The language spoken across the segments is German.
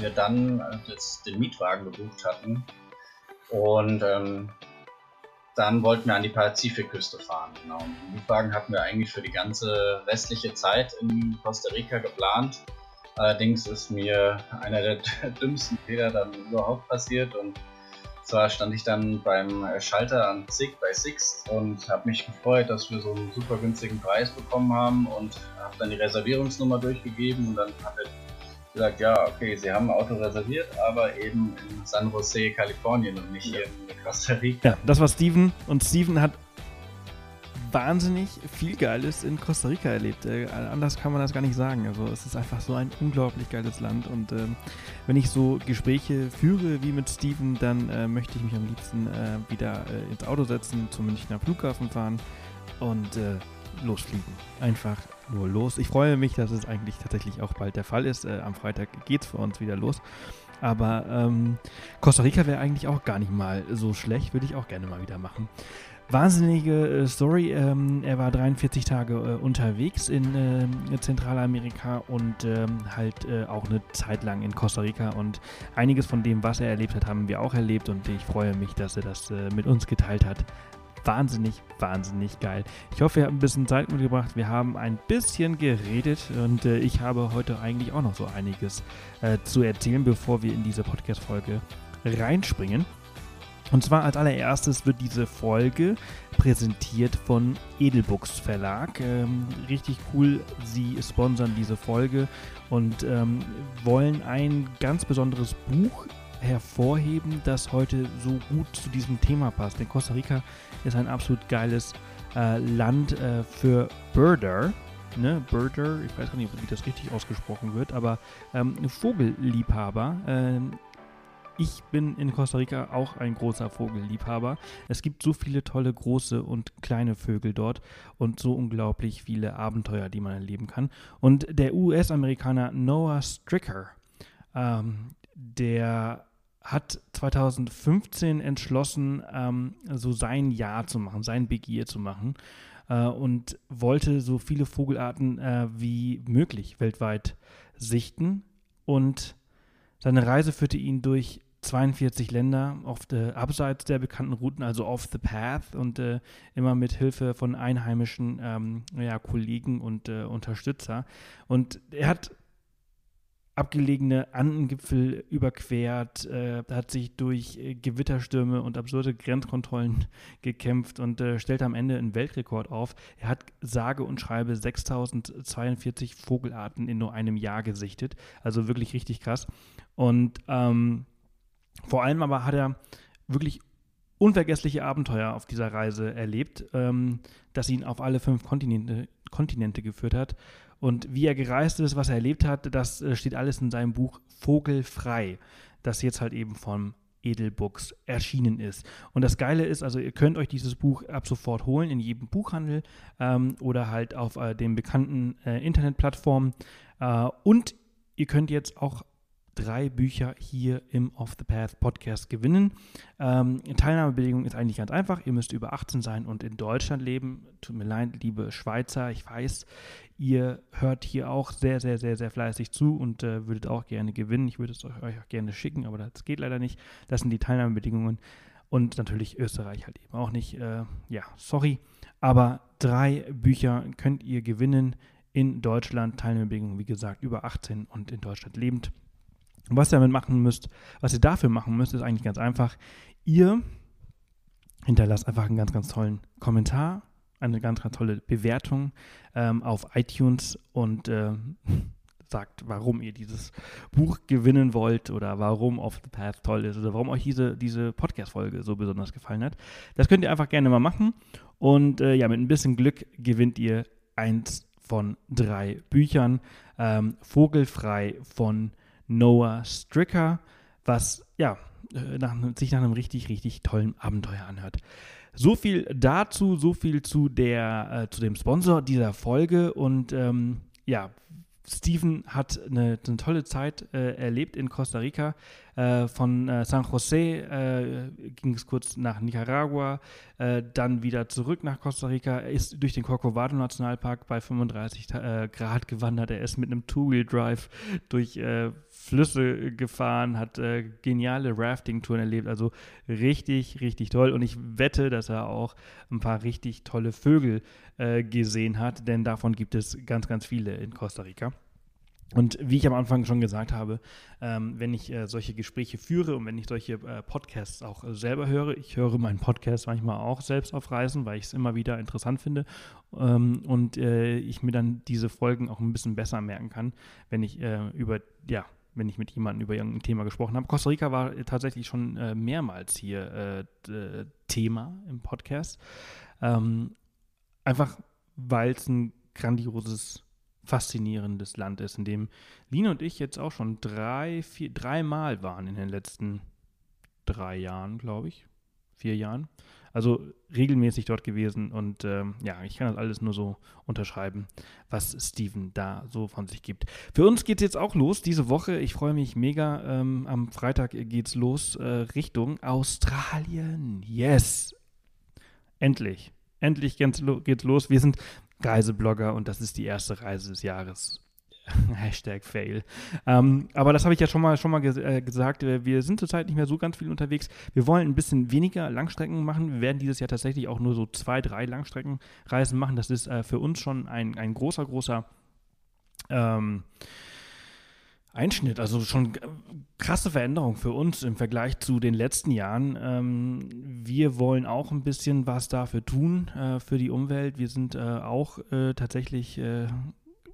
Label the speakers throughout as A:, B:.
A: wir dann das, den Mietwagen gebucht hatten und ähm, dann wollten wir an die Pazifikküste fahren. Genau. Den Mietwagen hatten wir eigentlich für die ganze restliche Zeit in Costa Rica geplant. Allerdings ist mir einer der dümmsten Fehler dann überhaupt passiert und zwar stand ich dann beim Schalter an SIG bei Sixt und habe mich gefreut, dass wir so einen super günstigen Preis bekommen haben und habe dann die Reservierungsnummer durchgegeben und dann hat er gesagt, ja, okay, Sie haben ein Auto reserviert, aber eben in San Jose, Kalifornien und nicht hier in Costa Rica.
B: Ja, das war Steven und Steven hat wahnsinnig viel Geiles in Costa Rica erlebt. Äh, anders kann man das gar nicht sagen. Also es ist einfach so ein unglaublich geiles Land und äh, wenn ich so Gespräche führe wie mit Steven, dann äh, möchte ich mich am liebsten äh, wieder äh, ins Auto setzen, zum Münchner Flughafen fahren und äh, losfliegen. Einfach nur los. Ich freue mich, dass es eigentlich tatsächlich auch bald der Fall ist. am Freitag geht es für uns wieder los. Aber ähm, Costa Rica wäre eigentlich auch gar nicht mal so schlecht, würde ich auch gerne mal wieder machen. Wahnsinnige äh, Story. Ähm, er war 43 Tage äh, unterwegs in äh, Zentralamerika und ähm, halt äh, auch eine Zeit lang in Costa Rica. Und einiges von dem, was er erlebt hat, haben wir auch erlebt. Und ich freue mich, dass er das äh, mit uns geteilt hat. Wahnsinnig, wahnsinnig geil. Ich hoffe, ihr habt ein bisschen Zeit mitgebracht. Wir haben ein bisschen geredet und äh, ich habe heute eigentlich auch noch so einiges zu erzählen, bevor wir in diese Podcast-Folge reinspringen. Und zwar als allererstes wird diese Folge präsentiert von Edelbooks Verlag. Ähm, richtig cool, sie sponsern diese Folge und ähm, wollen ein ganz besonderes Buch hervorheben, das heute so gut zu diesem Thema passt. Denn Costa Rica ist ein absolut geiles äh, Land äh, für Birder. Ne, Birder, ich weiß gar nicht, wie das richtig ausgesprochen wird, aber ähm, Vogelliebhaber. Ähm, ich bin in Costa Rica auch ein großer Vogelliebhaber. Es gibt so viele tolle große und kleine Vögel dort und so unglaublich viele Abenteuer, die man erleben kann. Und der US-Amerikaner Noah Stricker, ähm, der hat 2015 entschlossen, ähm, so sein Jahr zu machen, sein Big Year zu machen äh, und wollte so viele Vogelarten äh, wie möglich weltweit sichten. Und seine Reise führte ihn durch 42 Länder auf der, abseits der bekannten Routen, also off the path und äh, immer mit Hilfe von einheimischen ähm, ja, Kollegen und äh, Unterstützer. Und er hat abgelegene Andengipfel überquert, äh, hat sich durch äh, Gewitterstürme und absurde Grenzkontrollen gekämpft und äh, stellt am Ende einen Weltrekord auf. Er hat sage und schreibe 6042 Vogelarten in nur einem Jahr gesichtet. Also wirklich richtig krass. Und ähm, vor allem aber hat er wirklich unvergessliche Abenteuer auf dieser Reise erlebt, ähm, das ihn auf alle fünf Kontinente, Kontinente geführt hat. Und wie er gereist ist, was er erlebt hat, das äh, steht alles in seinem Buch Vogelfrei, das jetzt halt eben vom Edelbooks erschienen ist. Und das Geile ist, also ihr könnt euch dieses Buch ab sofort holen in jedem Buchhandel ähm, oder halt auf äh, den bekannten äh, Internetplattformen. Äh, und ihr könnt jetzt auch drei Bücher hier im Off the Path Podcast gewinnen. Ähm, Teilnahmebedingung ist eigentlich ganz einfach. Ihr müsst über 18 sein und in Deutschland leben. Tut mir leid, liebe Schweizer. Ich weiß, ihr hört hier auch sehr, sehr, sehr, sehr fleißig zu und äh, würdet auch gerne gewinnen. Ich würde es euch auch gerne schicken, aber das geht leider nicht. Das sind die Teilnahmebedingungen. Und natürlich Österreich halt eben auch nicht. Äh, ja, sorry. Aber drei Bücher könnt ihr gewinnen in Deutschland. Teilnahmebedingungen, wie gesagt, über 18 und in Deutschland lebend. Was ihr damit machen müsst, was ihr dafür machen müsst, ist eigentlich ganz einfach. Ihr hinterlasst einfach einen ganz, ganz tollen Kommentar, eine ganz, ganz tolle Bewertung ähm, auf iTunes und äh, sagt, warum ihr dieses Buch gewinnen wollt oder warum Off the Path toll ist oder warum euch diese, diese Podcast-Folge so besonders gefallen hat. Das könnt ihr einfach gerne mal machen. Und äh, ja, mit ein bisschen Glück gewinnt ihr eins von drei Büchern. Ähm, Vogelfrei von Noah Stricker, was ja äh, nach, sich nach einem richtig, richtig tollen Abenteuer anhört. So viel dazu, so viel zu, der, äh, zu dem Sponsor dieser Folge und ähm, ja, Steven hat eine, eine tolle Zeit äh, erlebt in Costa Rica. Äh, von äh, San Jose äh, ging es kurz nach Nicaragua, äh, dann wieder zurück nach Costa Rica. Er ist durch den Corcovado Nationalpark bei 35 äh, Grad gewandert. Er ist mit einem Two-Wheel-Drive durch Flüsse gefahren, hat äh, geniale Rafting-Touren erlebt. Also richtig, richtig toll. Und ich wette, dass er auch ein paar richtig tolle Vögel äh, gesehen hat, denn davon gibt es ganz, ganz viele in Costa Rica. Und wie ich am Anfang schon gesagt habe, ähm, wenn ich äh, solche Gespräche führe und wenn ich solche äh, Podcasts auch äh, selber höre, ich höre meinen Podcast manchmal auch selbst auf Reisen, weil ich es immer wieder interessant finde ähm, und äh, ich mir dann diese Folgen auch ein bisschen besser merken kann, wenn ich äh, über, ja, wenn ich mit jemandem über irgendein Thema gesprochen habe. Costa Rica war tatsächlich schon äh, mehrmals hier Thema im Podcast. Ähm, einfach weil es ein grandioses faszinierendes Land ist, in dem Lina und ich jetzt auch schon drei, vier, dreimal waren in den letzten drei Jahren, glaube ich. Vier Jahren. Also regelmäßig dort gewesen und ähm, ja, ich kann das alles nur so unterschreiben, was Steven da so von sich gibt. Für uns geht es jetzt auch los diese Woche. Ich freue mich mega. Ähm, am Freitag geht es los äh, Richtung Australien. Yes! Endlich. Endlich geht's los. Wir sind Reiseblogger und das ist die erste Reise des Jahres. Hashtag Fail. Ähm, aber das habe ich ja schon mal, schon mal ges äh, gesagt. Wir sind zurzeit nicht mehr so ganz viel unterwegs. Wir wollen ein bisschen weniger Langstrecken machen. Wir werden dieses Jahr tatsächlich auch nur so zwei, drei Langstreckenreisen machen. Das ist äh, für uns schon ein, ein großer, großer ähm, Einschnitt, also schon krasse Veränderung für uns im Vergleich zu den letzten Jahren. Ähm, wir wollen auch ein bisschen was dafür tun äh, für die Umwelt. Wir sind äh, auch äh, tatsächlich äh,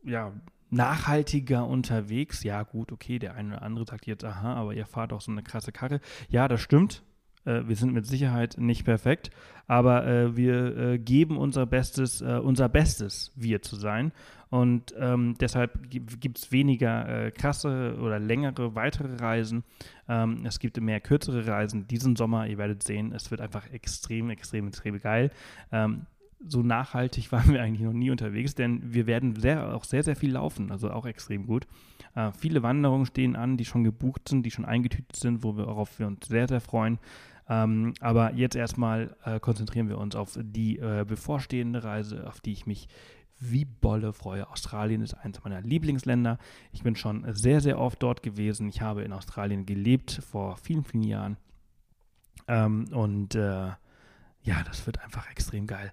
B: ja, nachhaltiger unterwegs. Ja, gut, okay, der eine oder andere sagt jetzt, aha, aber ihr fahrt auch so eine krasse Karre. Ja, das stimmt. Äh, wir sind mit Sicherheit nicht perfekt, aber äh, wir geben unser Bestes, unser Bestes, wir zu sein. Und ähm, deshalb gibt es weniger äh, krasse oder längere weitere Reisen. Ähm, es gibt mehr kürzere Reisen diesen Sommer. Ihr werdet sehen, es wird einfach extrem, extrem, extrem geil. Ähm, so nachhaltig waren wir eigentlich noch nie unterwegs, denn wir werden sehr, auch sehr, sehr viel laufen, also auch extrem gut. Äh, viele Wanderungen stehen an, die schon gebucht sind, die schon eingetütet sind, worauf wir uns sehr, sehr freuen. Ähm, aber jetzt erstmal äh, konzentrieren wir uns auf die äh, bevorstehende Reise, auf die ich mich wie Bolle freue. Australien ist eines meiner Lieblingsländer. Ich bin schon sehr, sehr oft dort gewesen. Ich habe in Australien gelebt vor vielen, vielen Jahren. Ähm, und äh, ja, das wird einfach extrem geil.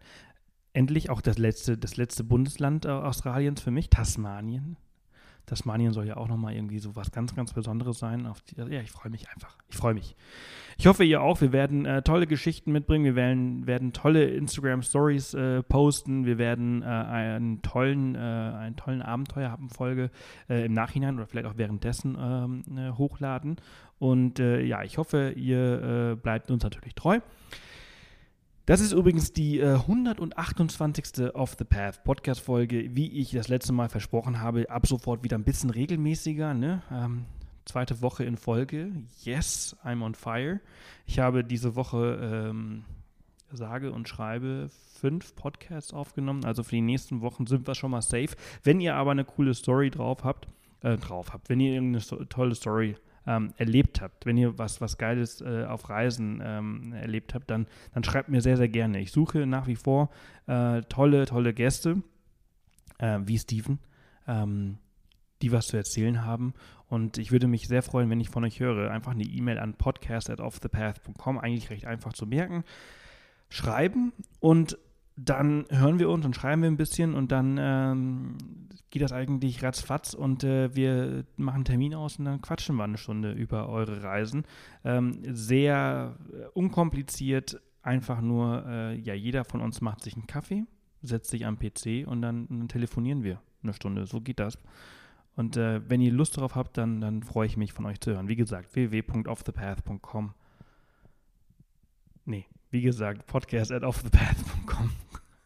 B: Endlich auch das letzte, das letzte Bundesland äh, Australiens für mich, Tasmanien. Tasmanien soll ja auch nochmal irgendwie so was ganz, ganz Besonderes sein. Die, ja, ich freue mich einfach. Ich freue mich. Ich hoffe, ihr auch. Wir werden äh, tolle Geschichten mitbringen. Wir werden, werden tolle Instagram-Stories äh, posten. Wir werden äh, einen, tollen, äh, einen tollen Abenteuer-Folge äh, im Nachhinein oder vielleicht auch währenddessen ähm, äh, hochladen. Und ja, ich hoffe, ihr bleibt uns natürlich treu. Das ist übrigens die äh, 128. Off the Path Podcast-Folge, wie ich das letzte Mal versprochen habe. Ab sofort wieder ein bisschen regelmäßiger. Ne? Ähm, zweite Woche in Folge. Yes, I'm on fire. Ich habe diese Woche, ähm, sage und schreibe, fünf Podcasts aufgenommen. Also für die nächsten Wochen sind wir schon mal safe. Wenn ihr aber eine coole Story drauf habt, äh, drauf habt, wenn ihr irgendeine tolle Story habt, ähm, erlebt habt, wenn ihr was, was Geiles äh, auf Reisen ähm, erlebt habt, dann, dann schreibt mir sehr, sehr gerne. Ich suche nach wie vor äh, tolle, tolle Gäste, äh, wie Steven, ähm, die was zu erzählen haben. Und ich würde mich sehr freuen, wenn ich von euch höre. Einfach eine E-Mail an podcast at offthepath.com, eigentlich recht einfach zu merken. Schreiben und dann hören wir uns und schreiben wir ein bisschen und dann ähm, geht das eigentlich ratzfatz und äh, wir machen einen Termin aus und dann quatschen wir eine Stunde über eure Reisen. Ähm, sehr äh, unkompliziert, einfach nur, äh, ja, jeder von uns macht sich einen Kaffee, setzt sich am PC und dann, dann telefonieren wir eine Stunde. So geht das. Und äh, wenn ihr Lust darauf habt, dann, dann freue ich mich von euch zu hören. Wie gesagt, www.offthepath.com. Nee, wie gesagt, podcast at offthepath.com.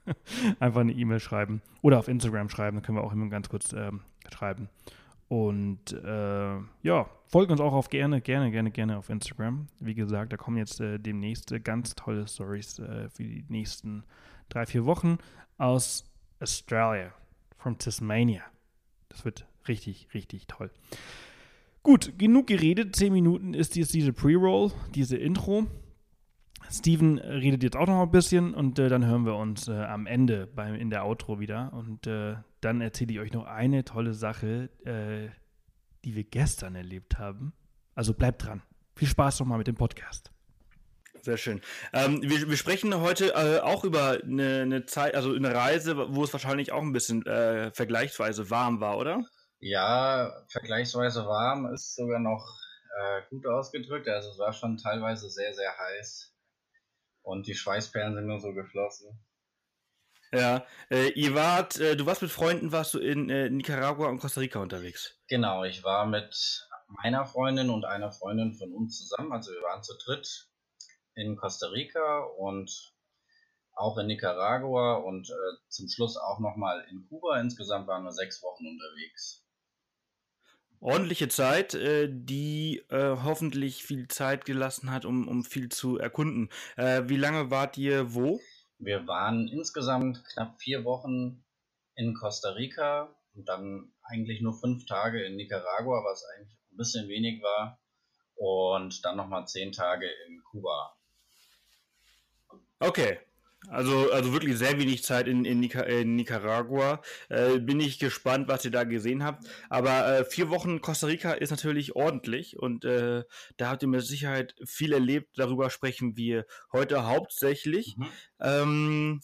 B: Einfach eine E-Mail schreiben oder auf Instagram schreiben, können wir auch immer ganz kurz ähm, schreiben. Und äh, ja, folgt uns auch auf gerne, gerne, gerne, gerne auf Instagram. Wie gesagt, da kommen jetzt äh, demnächst äh, ganz tolle Stories äh, für die nächsten drei, vier Wochen aus Australia, from Tasmania. Das wird richtig, richtig toll. Gut, genug geredet. Zehn Minuten ist jetzt diese Pre-Roll, diese Intro. Steven redet jetzt auch noch ein bisschen und äh, dann hören wir uns äh, am Ende beim, in der Outro wieder. Und äh, dann erzähle ich euch noch eine tolle Sache, äh,
C: die wir gestern erlebt haben. Also bleibt dran. Viel Spaß nochmal mit dem Podcast.
B: Sehr schön. Ähm, wir, wir, sprechen heute äh, auch über eine, eine, Zeit, also eine Reise, wo es wahrscheinlich auch ein bisschen äh, vergleichsweise warm war, oder?
A: Ja, vergleichsweise warm ist sogar noch äh, gut ausgedrückt. Also es war schon teilweise sehr, sehr heiß. Und die Schweißperlen sind nur so geflossen.
B: Ja, äh, ihr wart, äh, du warst mit Freunden, warst du in äh, Nicaragua und Costa Rica unterwegs?
A: Genau, ich war mit meiner Freundin und einer Freundin von uns zusammen, also wir waren zu dritt in Costa Rica und auch in Nicaragua und äh, zum Schluss auch nochmal in Kuba. Insgesamt waren wir sechs Wochen unterwegs.
B: Ordentliche Zeit, äh, die äh, hoffentlich viel Zeit gelassen hat, um, um viel zu erkunden. Äh, wie lange wart ihr wo?
A: Wir waren insgesamt knapp vier Wochen in Costa Rica und dann eigentlich nur fünf Tage in Nicaragua, was eigentlich ein bisschen wenig war. Und dann nochmal zehn Tage in Kuba.
B: Okay. Also, also wirklich sehr wenig Zeit in, in, Nica in Nicaragua. Äh, bin ich gespannt, was ihr da gesehen habt. Aber äh, vier Wochen Costa Rica ist natürlich ordentlich und äh, da habt ihr mit Sicherheit viel erlebt. Darüber sprechen wir heute hauptsächlich. Mhm. Ähm,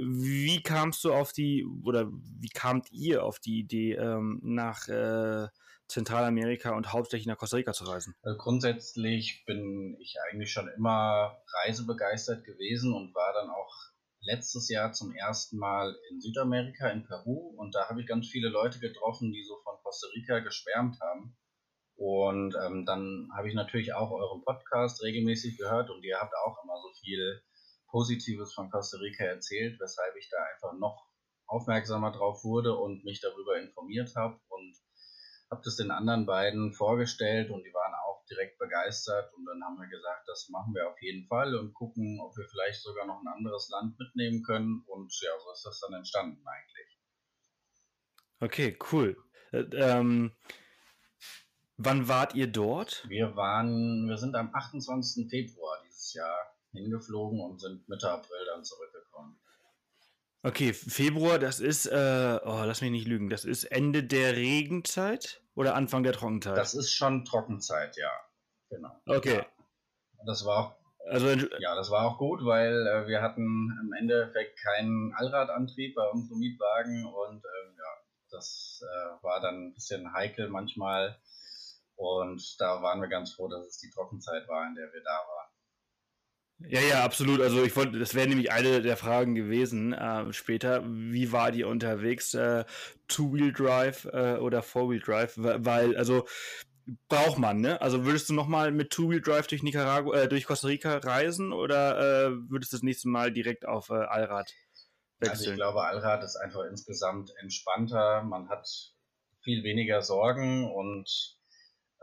B: wie kamst du auf die, oder wie kamt ihr auf die Idee, ähm, nach äh, Zentralamerika und hauptsächlich nach Costa Rica zu reisen?
A: Also grundsätzlich bin ich eigentlich schon immer reisebegeistert gewesen und war dann auch letztes Jahr zum ersten Mal in Südamerika, in Peru. Und da habe ich ganz viele Leute getroffen, die so von Costa Rica geschwärmt haben. Und ähm, dann habe ich natürlich auch euren Podcast regelmäßig gehört und ihr habt auch immer so viel Positives von Costa Rica erzählt, weshalb ich da einfach noch aufmerksamer drauf wurde und mich darüber informiert habe und habe das den anderen beiden vorgestellt und die waren auch direkt begeistert und dann haben wir gesagt, das machen wir auf jeden Fall und gucken, ob wir vielleicht sogar noch ein anderes Land mitnehmen können und ja, so ist das dann entstanden eigentlich.
B: Okay, cool. Äh, ähm, wann wart ihr dort?
A: Wir waren, wir sind am 28. Februar dieses Jahr hingeflogen und sind Mitte April dann zurückgekommen.
B: Okay, Februar, das ist, äh, oh, lass mich nicht lügen, das ist Ende der Regenzeit oder Anfang der Trockenzeit?
A: Das ist schon Trockenzeit, ja. Genau.
B: Okay. Ja.
A: Das war auch, also, ja, das war auch gut, weil äh, wir hatten im Endeffekt keinen Allradantrieb bei unserem Mietwagen und äh, ja, das äh, war dann ein bisschen heikel manchmal und da waren wir ganz froh, dass es die Trockenzeit war, in der wir da waren.
B: Ja, ja, absolut. Also ich wollte, das wäre nämlich eine der Fragen gewesen äh, später. Wie war die unterwegs? Äh, Two-Wheel-Drive äh, oder Four-Wheel-Drive? Weil, also braucht man, ne? Also würdest du nochmal mit Two-Wheel-Drive durch Nicaragua, äh, durch Costa Rica reisen oder äh, würdest du das nächste Mal direkt auf äh, Allrad
A: wechseln? Also ich glaube, Allrad ist einfach insgesamt entspannter. Man hat viel weniger Sorgen und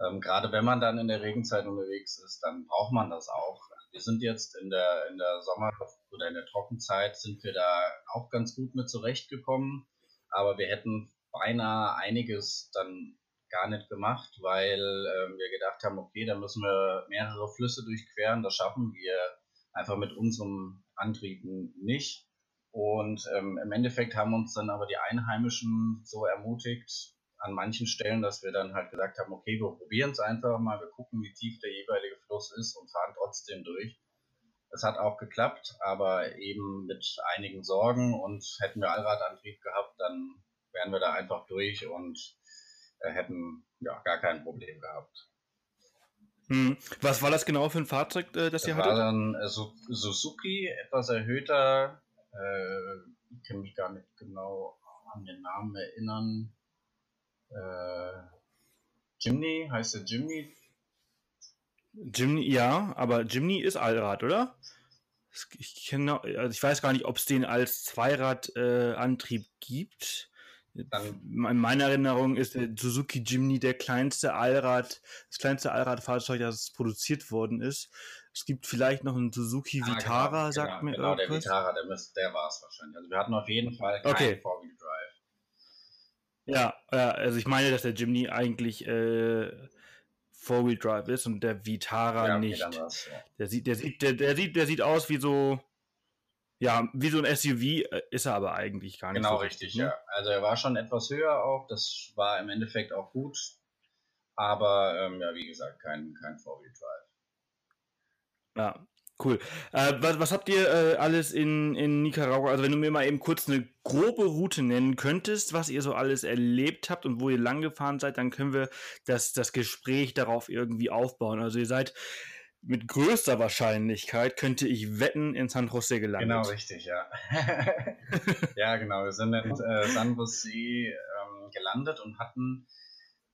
A: ähm, gerade wenn man dann in der Regenzeit unterwegs ist, dann braucht man das auch. Wir sind jetzt in der, in der Sommer- oder in der Trockenzeit sind wir da auch ganz gut mit zurechtgekommen, aber wir hätten beinahe einiges dann gar nicht gemacht, weil ähm, wir gedacht haben, okay, da müssen wir mehrere Flüsse durchqueren, das schaffen wir einfach mit unserem Antrieben nicht. Und ähm, im Endeffekt haben uns dann aber die Einheimischen so ermutigt, an manchen Stellen, dass wir dann halt gesagt haben, okay, wir probieren es einfach mal, wir gucken, wie tief der jeweilige Fluss ist und fahren trotzdem durch. Es hat auch geklappt, aber eben mit einigen Sorgen und hätten wir Allradantrieb gehabt, dann wären wir da einfach durch und äh, hätten ja gar kein Problem gehabt.
B: Hm. Was war das genau für ein Fahrzeug, äh, das, das ihr hattet?
A: Das war dann äh, Suzuki, etwas erhöhter. Ich kann mich gar nicht genau an den Namen erinnern äh, Jimny, heißt der Jimny?
B: Jimny, ja, aber Jimny ist Allrad, oder? Ich, kenne, also ich weiß gar nicht, ob es den als Zweiradantrieb äh, gibt. Dann, in meiner Erinnerung ist der Suzuki Jimny der kleinste Allrad, das kleinste Allradfahrzeug, das produziert worden ist. Es gibt vielleicht noch einen Suzuki ah, Vitara, genau, sagt
A: genau,
B: mir
A: genau, irgendwas. der Vitara, der, der war es wahrscheinlich. Also wir hatten auf jeden Fall keinen okay. Four-Wheel-Drive.
B: Ja, ja, also ich meine, dass der Jimny eigentlich äh, Four-Wheel Drive ist und der Vitara ja, nicht. Ja. Der sieht, der sieht, der, der sieht, der sieht aus wie so, ja, wie so ein SUV, äh, ist er aber eigentlich gar nicht.
A: Genau
B: so
A: richtig, ne? ja. Also er war schon etwas höher auch, das war im Endeffekt auch gut. Aber ähm, ja, wie gesagt, kein, kein Four-Wheel-Drive.
B: Ja, cool. Äh, was, was, habt ihr äh, alles in, in Nicaragua? Also wenn du mir mal eben kurz eine grobe Route nennen könntest, was ihr so alles erlebt habt und wo ihr lang gefahren seid, dann können wir das, das Gespräch darauf irgendwie aufbauen. Also ihr seid mit größter Wahrscheinlichkeit, könnte ich wetten, in San Jose gelandet.
A: Genau, richtig, ja. ja, genau. Wir sind in äh, San Jose ähm, gelandet und hatten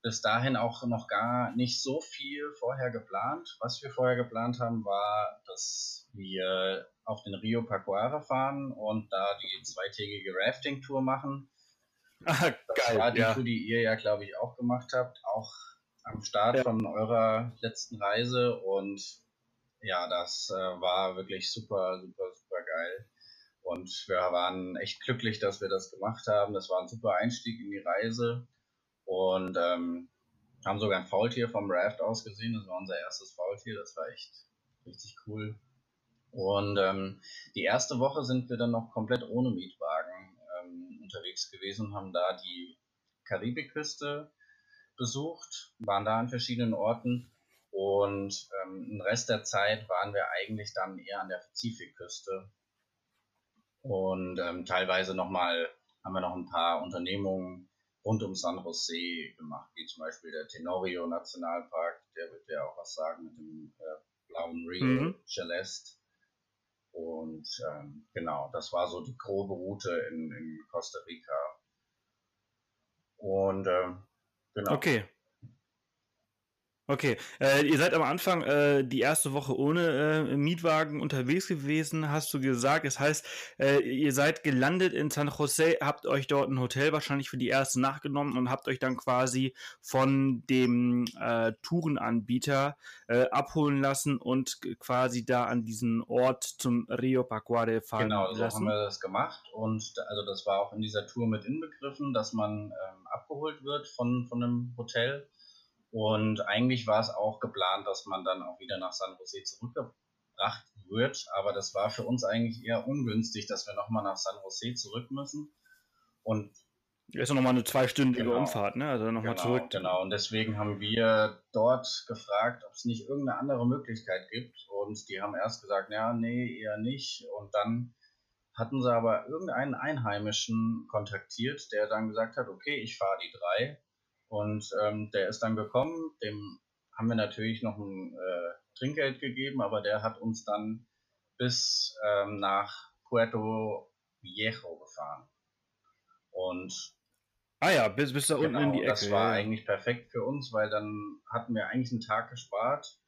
A: bis dahin auch noch gar nicht so viel vorher geplant. Was wir vorher geplant haben, war, dass wir auf den Rio Pacuara fahren und da die zweitägige Rafting-Tour machen.
B: Ah, das geil.
A: war die
B: ja.
A: Tour, die ihr ja, glaube ich, auch gemacht habt, auch am Start ja. von eurer letzten Reise und ja, das äh, war wirklich super, super, super geil. Und wir waren echt glücklich, dass wir das gemacht haben. Das war ein super Einstieg in die Reise und ähm, haben sogar ein Faultier vom Raft aus gesehen. Das war unser erstes Faultier. Das war echt richtig cool. Und ähm, die erste Woche sind wir dann noch komplett ohne Mietwagen ähm, unterwegs gewesen und haben da die Karibikküste besucht, waren da an verschiedenen Orten und ähm, den Rest der Zeit waren wir eigentlich dann eher an der Pazifikküste und ähm, teilweise nochmal haben wir noch ein paar Unternehmungen rund um San Jose gemacht, wie zum Beispiel der Tenorio Nationalpark, der wird ja auch was sagen mit dem äh, blauen Rio mhm. Celeste. Und ähm, genau, das war so die grobe Route in, in Costa Rica. Und ähm, genau.
B: Okay. Okay, äh, ihr seid am Anfang äh, die erste Woche ohne äh, Mietwagen unterwegs gewesen, hast du gesagt. Das heißt, äh, ihr seid gelandet in San Jose, habt euch dort ein Hotel wahrscheinlich für die erste Nacht genommen und habt euch dann quasi von dem äh, Tourenanbieter äh, abholen lassen und quasi da an diesen Ort zum Rio Pacuare fahren
A: genau, so
B: lassen.
A: Genau, haben wir das gemacht und also das war auch in dieser Tour mit inbegriffen, dass man ähm, abgeholt wird von, von einem Hotel und eigentlich war es auch geplant, dass man dann auch wieder nach San Jose zurückgebracht wird. Aber das war für uns eigentlich eher ungünstig, dass wir nochmal nach San Jose zurück müssen. Und
B: ist ja nochmal eine zweistündige genau, Umfahrt, ne? Also nochmal
A: genau,
B: zurück.
A: Genau, und deswegen haben wir dort gefragt, ob es nicht irgendeine andere Möglichkeit gibt. Und die haben erst gesagt, ja, nee, eher nicht. Und dann hatten sie aber irgendeinen Einheimischen kontaktiert, der dann gesagt hat, okay, ich fahre die drei. Und ähm, der ist dann gekommen, dem haben wir natürlich noch ein äh, Trinkgeld gegeben, aber der hat uns dann bis ähm, nach Puerto Viejo gefahren. Und
B: Ah ja, bis, bis da genau, unten in die Ecke.
A: Das war ja. eigentlich perfekt für uns, weil dann hatten wir eigentlich einen Tag gespart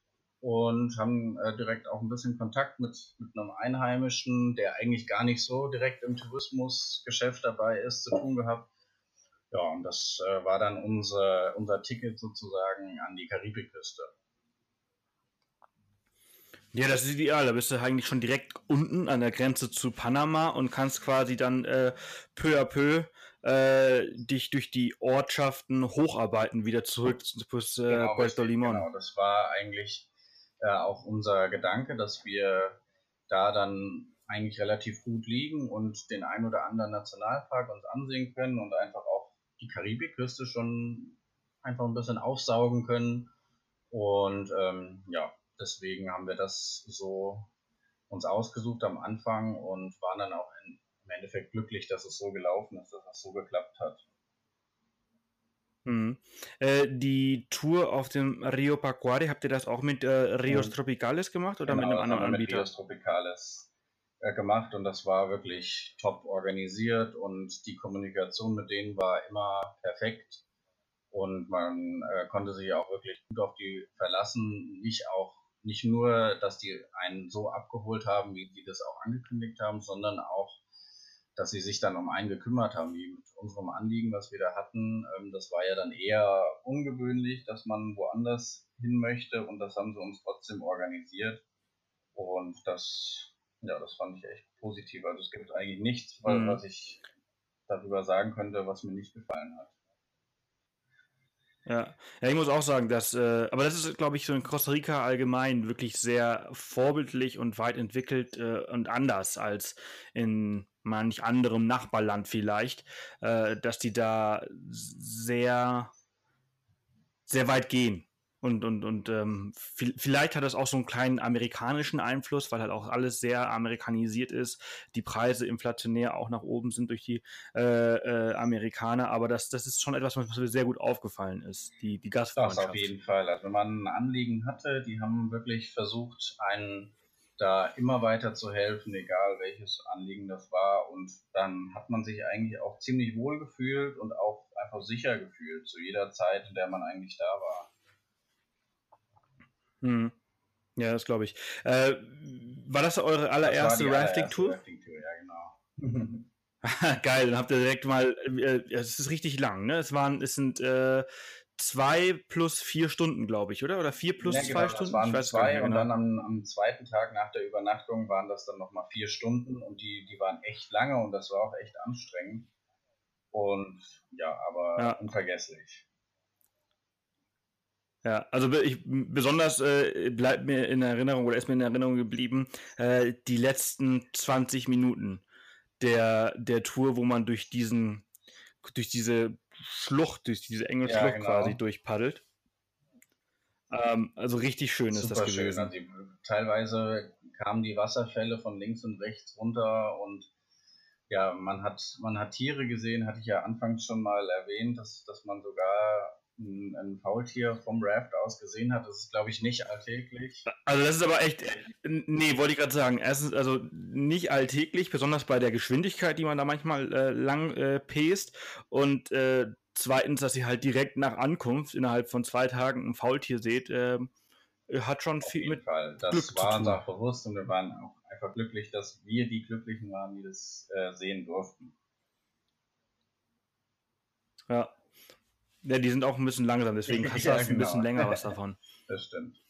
A: und haben äh, direkt auch ein bisschen Kontakt mit, mit einem Einheimischen, der eigentlich gar nicht so direkt im Tourismusgeschäft dabei ist, zu tun gehabt. Ja, und das äh, war dann unser, unser Ticket sozusagen an die Karibikküste.
B: Ja, das ist ideal. Da bist du eigentlich schon direkt unten an der Grenze zu Panama und kannst quasi dann äh, peu à peu äh, dich durch die Ortschaften hocharbeiten, wieder zurück bis äh, genau, Puerto Limon.
A: Genau, das war eigentlich äh, auch unser Gedanke, dass wir da dann eigentlich relativ gut liegen und den ein oder anderen Nationalpark uns ansehen können und einfach auch die Karibikküste schon einfach ein bisschen aufsaugen können. Und ähm, ja, deswegen haben wir das so uns ausgesucht am Anfang und waren dann auch in, im Endeffekt glücklich, dass es so gelaufen ist, dass es so geklappt hat.
B: Mhm. Äh, die Tour auf dem Rio Pacuari, habt ihr das auch mit äh, Rios mhm. Tropicales gemacht oder
A: genau,
B: mit einem anderen Anbieter?
A: Mit Rios Tropicales gemacht und das war wirklich top organisiert und die Kommunikation mit denen war immer perfekt und man äh, konnte sich auch wirklich gut auf die verlassen. Nicht auch nicht nur, dass die einen so abgeholt haben, wie die das auch angekündigt haben, sondern auch, dass sie sich dann um einen gekümmert haben, wie mit unserem Anliegen, was wir da hatten. Ähm, das war ja dann eher ungewöhnlich, dass man woanders hin möchte und das haben sie uns trotzdem organisiert. Und das ja, das fand ich echt positiv. Also es gibt eigentlich nichts, mhm. was ich darüber sagen könnte, was mir nicht gefallen hat.
B: Ja. ja, ich muss auch sagen, dass, äh, aber das ist, glaube ich, so in Costa Rica allgemein wirklich sehr vorbildlich und weit entwickelt äh, und anders als in manch anderem Nachbarland vielleicht, äh, dass die da sehr sehr weit gehen. Und, und, und ähm, vielleicht hat das auch so einen kleinen amerikanischen Einfluss, weil halt auch alles sehr amerikanisiert ist. Die Preise inflationär auch nach oben sind durch die äh, äh, Amerikaner. Aber das, das ist schon etwas, was mir sehr gut aufgefallen ist, die, die Gastfreundschaft.
A: Das auf jeden Fall. Also wenn man ein Anliegen hatte, die haben wirklich versucht, einen da immer weiter zu helfen, egal welches Anliegen das war. Und dann hat man sich eigentlich auch ziemlich wohl gefühlt und auch einfach sicher gefühlt zu jeder Zeit, in der man eigentlich da war.
B: Hm. Ja, das glaube ich. Äh, war das eure allererste Rafting-Tour? Rafting-Tour, ja, genau. Geil, dann habt ihr direkt mal, äh, es ist richtig lang, ne? Es waren, es sind äh, zwei plus vier Stunden, glaube ich, oder? Oder vier plus ja, genau, zwei Stunden?
A: Das waren zwei und genau. dann am, am, zweiten Tag nach der Übernachtung waren das dann nochmal vier Stunden und die, die waren echt lange und das war auch echt anstrengend. Und ja, aber ja. unvergesslich.
B: Ja, also ich, besonders äh, bleibt mir in Erinnerung oder ist mir in Erinnerung geblieben, äh, die letzten 20 Minuten der, der Tour, wo man durch diesen, durch diese Schlucht, durch diese enge ja, Schlucht genau. quasi durchpaddelt. Ähm, also richtig schön Super ist das gewesen. Schön.
A: Also, teilweise kamen die Wasserfälle von links und rechts runter und ja, man hat, man hat Tiere gesehen, hatte ich ja anfangs schon mal erwähnt, dass, dass man sogar ein, ein Faultier vom Raft aus gesehen hat. Das ist, glaube ich, nicht alltäglich.
B: Also das ist aber echt, nee, wollte ich gerade sagen. Erstens, also nicht alltäglich, besonders bei der Geschwindigkeit, die man da manchmal äh, lang äh, pest. Und äh, zweitens, dass ihr halt direkt nach Ankunft innerhalb von zwei Tagen ein Faultier seht, äh, hat schon Auf viel mit
A: Fall. Das Glück war uns auch bewusst und wir waren auch einfach glücklich, dass wir die Glücklichen waren, die das äh, sehen durften.
B: Ja, ja, die sind auch ein bisschen langsam, deswegen hast du ja, genau. ein bisschen länger was davon.
A: Das stimmt.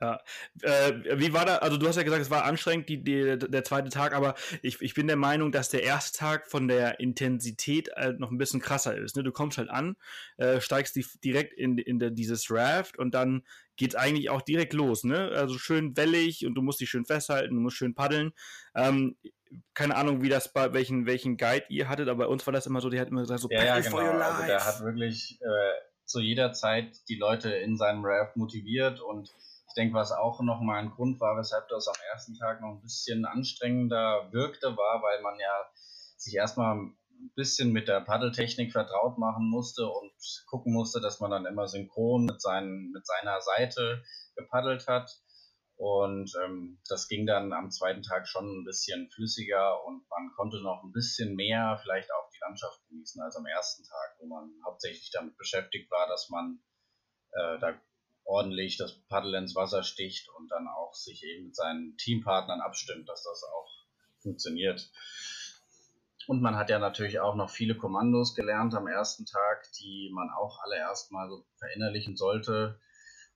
B: Ja. Äh, wie war da, also du hast ja gesagt, es war anstrengend, die, die, der zweite Tag, aber ich, ich bin der Meinung, dass der erste Tag von der Intensität halt noch ein bisschen krasser ist. Ne? Du kommst halt an, äh, steigst die, direkt in, in der, dieses Raft und dann geht's eigentlich auch direkt los. Ne? Also schön wellig und du musst dich schön festhalten, du musst schön paddeln. Ähm, keine Ahnung, wie das bei welchen, welchen Guide ihr hattet, aber bei uns war das immer so, der hat immer gesagt, so
A: ja, ja, genau. Also der hat wirklich äh, zu jeder Zeit die Leute in seinem Raft motiviert und ich denke, was auch nochmal ein Grund war, weshalb das am ersten Tag noch ein bisschen anstrengender wirkte, war, weil man ja sich erstmal ein bisschen mit der Paddeltechnik vertraut machen musste und gucken musste, dass man dann immer synchron mit, seinen, mit seiner Seite gepaddelt hat. Und ähm, das ging dann am zweiten Tag schon ein bisschen flüssiger und man konnte noch ein bisschen mehr vielleicht auch die Landschaft genießen als am ersten Tag, wo man hauptsächlich damit beschäftigt war, dass man äh, da ordentlich das Paddel ins Wasser sticht und dann auch sich eben mit seinen Teampartnern abstimmt, dass das auch funktioniert. Und man hat ja natürlich auch noch viele Kommandos gelernt am ersten Tag, die man auch alle erstmal so verinnerlichen sollte.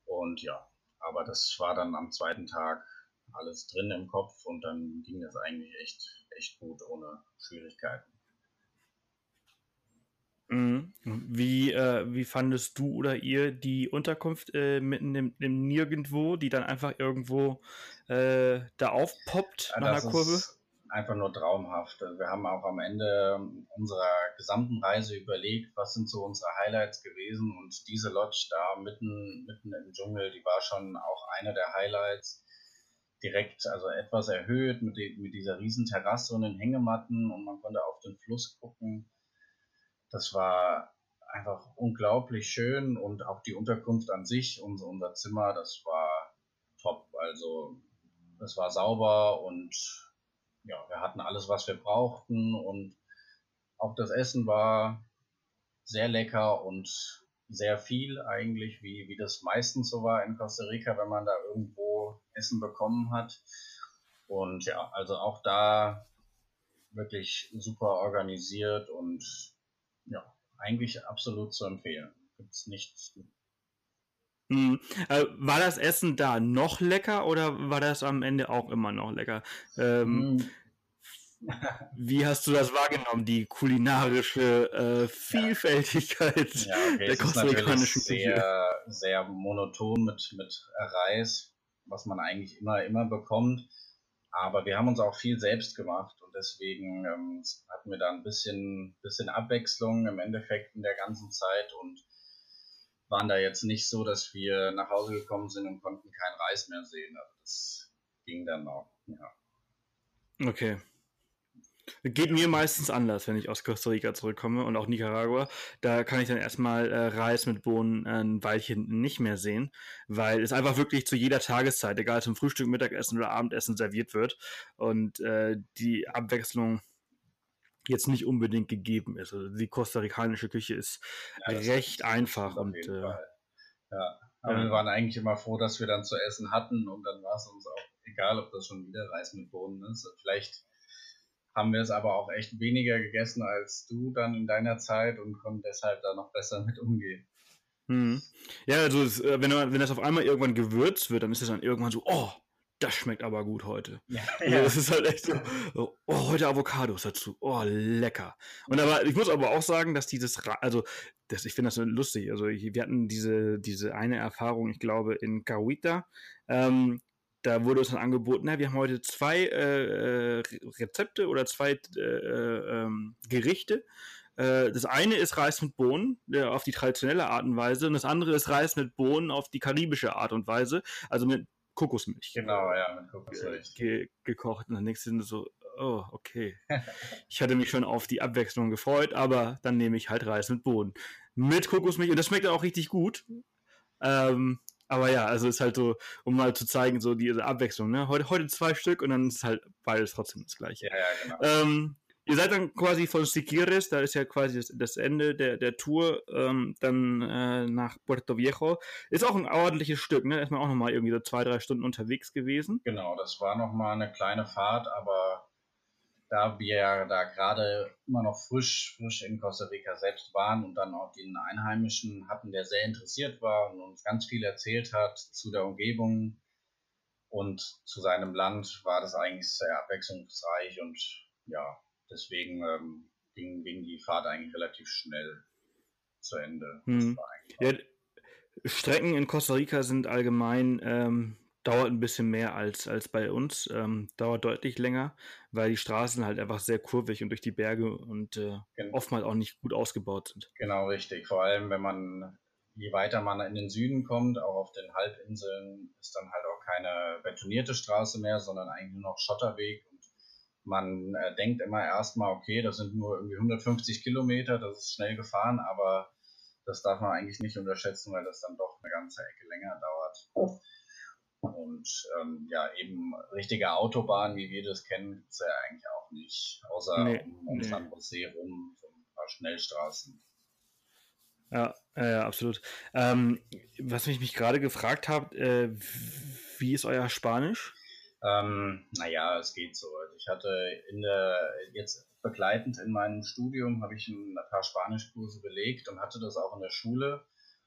A: Und ja, aber das war dann am zweiten Tag alles drin im Kopf und dann ging das eigentlich echt, echt gut ohne Schwierigkeiten.
B: Mhm. Wie, äh, wie fandest du oder ihr die Unterkunft äh, mitten im, im, Nirgendwo, die dann einfach irgendwo äh, da aufpoppt
A: ja, nach einer Kurve? Einfach nur traumhaft. Wir haben auch am Ende unserer gesamten Reise überlegt, was sind so unsere Highlights gewesen und diese Lodge da mitten, mitten im Dschungel, die war schon auch eine der Highlights. Direkt, also etwas erhöht mit, die, mit dieser riesen Terrasse und den Hängematten und man konnte auf den Fluss gucken. Das war einfach unglaublich schön und auch die Unterkunft an sich, unser, unser Zimmer, das war top. Also es war sauber und ja, wir hatten alles, was wir brauchten und auch das Essen war sehr lecker und sehr viel eigentlich, wie, wie das meistens so war in Costa Rica, wenn man da irgendwo Essen bekommen hat. Und ja, also auch da wirklich super organisiert und ja, eigentlich absolut zu empfehlen. Gibt es nichts.
B: Hm. Äh, war das Essen da noch lecker oder war das am Ende auch immer noch lecker? Ähm, hm. Wie hast du das wahrgenommen, die kulinarische äh, Vielfältigkeit
A: ja, okay, der kostarikanischen Küche? Sehr, sehr monoton mit, mit Reis, was man eigentlich immer, immer bekommt. Aber wir haben uns auch viel selbst gemacht und deswegen ähm, hatten wir da ein bisschen, bisschen Abwechslung im Endeffekt in der ganzen Zeit und waren da jetzt nicht so, dass wir nach Hause gekommen sind und konnten kein Reis mehr sehen. Also das ging dann auch, ja.
B: Okay. Geht mir meistens anders, wenn ich aus Costa Rica zurückkomme und auch Nicaragua. Da kann ich dann erstmal äh, Reis mit Bohnen ein Weilchen nicht mehr sehen, weil es einfach wirklich zu jeder Tageszeit, egal zum Frühstück, Mittagessen oder Abendessen serviert wird und äh, die Abwechslung jetzt nicht unbedingt gegeben ist. Also die kostarikanische Küche ist ja, recht einfach und äh,
A: ja. Aber ja. wir waren eigentlich immer froh, dass wir dann zu essen hatten und dann war es uns auch egal, ob das schon wieder Reis mit Bohnen ist. Vielleicht haben wir es aber auch echt weniger gegessen als du dann in deiner Zeit und konnten deshalb da noch besser mit umgehen.
B: Hm. Ja, also äh, wenn, wenn das auf einmal irgendwann gewürzt wird, dann ist es dann irgendwann so, oh, das schmeckt aber gut heute. Ja, also ja. Das ist halt echt so, oh, heute Avocados dazu. Oh, lecker. Und aber ich muss aber auch sagen, dass dieses, also, das, ich finde das so lustig. Also, wir hatten diese, diese eine Erfahrung, ich glaube, in Cahuita. Ähm, da wurde uns dann angeboten, na, wir haben heute zwei äh, äh Rezepte oder zwei äh, äh, ähm, Gerichte. Äh, das eine ist Reis mit Bohnen auf die traditionelle Art und Weise und das andere ist Reis mit Bohnen auf die karibische Art und Weise, also mit Kokosmilch.
A: Genau, ja, mit Kokosmilch.
B: Ge gekocht und dann denkst du so, oh, okay. ich hatte mich schon auf die Abwechslung gefreut, aber dann nehme ich halt Reis mit Bohnen. Mit Kokosmilch und das schmeckt auch richtig gut. Ähm, aber ja, also ist halt so, um mal zu zeigen, so diese Abwechslung. Ne? Heute, heute zwei Stück und dann ist halt beides trotzdem das gleiche. Ja, ja, genau. Ähm, Ihr seid dann quasi von Siquires, da ist ja quasi das, Ende der, der Tour, ähm, dann äh, nach Puerto Viejo. Ist auch ein ordentliches Stück, ne? Ist man auch nochmal irgendwie so zwei, drei Stunden unterwegs gewesen.
A: Genau, das war nochmal eine kleine Fahrt, aber da wir da gerade immer noch frisch, frisch in Costa Rica selbst waren und dann auch den Einheimischen hatten, der sehr interessiert war und uns ganz viel erzählt hat zu der Umgebung und zu seinem Land, war das eigentlich sehr abwechslungsreich und ja, deswegen ähm, ging, ging die Fahrt eigentlich relativ schnell zu Ende. Hm.
B: Ja, Strecken in Costa Rica sind allgemein, ähm, dauert ein bisschen mehr als, als bei uns, ähm, dauert deutlich länger, weil die Straßen halt einfach sehr kurvig und durch die Berge und äh, genau. oftmals auch nicht gut ausgebaut sind.
A: Genau, richtig. Vor allem, wenn man, je weiter man in den Süden kommt, auch auf den Halbinseln, ist dann halt auch keine betonierte Straße mehr, sondern eigentlich nur noch Schotterweg man äh, denkt immer erstmal, okay, das sind nur irgendwie 150 Kilometer, das ist schnell gefahren, aber das darf man eigentlich nicht unterschätzen, weil das dann doch eine ganze Ecke länger dauert. Und ähm, ja, eben richtige Autobahnen, wie wir das kennen, gibt es ja eigentlich auch nicht, außer nee, um, um nee. San Jose rum, so ein paar Schnellstraßen.
B: Ja, ja, absolut. Ähm, was mich, mich gerade gefragt habe, äh, wie ist euer Spanisch?
A: Ähm, naja, es geht so. Also ich hatte in der, jetzt begleitend in meinem Studium habe ich ein paar Spanischkurse belegt und hatte das auch in der Schule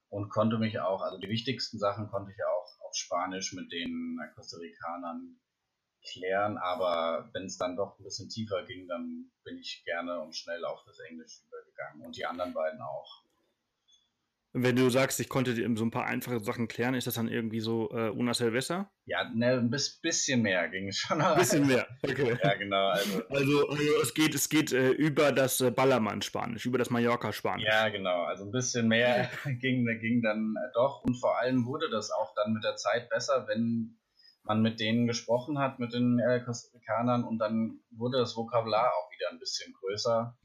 A: und konnte mich auch, also die wichtigsten Sachen konnte ich auch auf Spanisch mit den Costa Ricanern klären, aber wenn es dann doch ein bisschen tiefer ging, dann bin ich gerne und schnell auf das Englisch übergegangen und die anderen beiden auch.
B: Wenn du sagst, ich konnte dir so ein paar einfache Sachen klären, ist das dann irgendwie so äh, una cerveza?
A: Ja, ne, ein bisschen mehr ging es schon.
B: Ein bisschen mehr, okay.
A: ja, genau. Also,
B: also, also es geht, es geht äh, über das äh, Ballermann-Spanisch, über das Mallorca-Spanisch.
A: Ja, genau. Also ein bisschen mehr ging, ging dann äh, doch. Und vor allem wurde das auch dann mit der Zeit besser, wenn man mit denen gesprochen hat, mit den äh, Kostikanern. Und dann wurde das Vokabular auch wieder ein bisschen größer.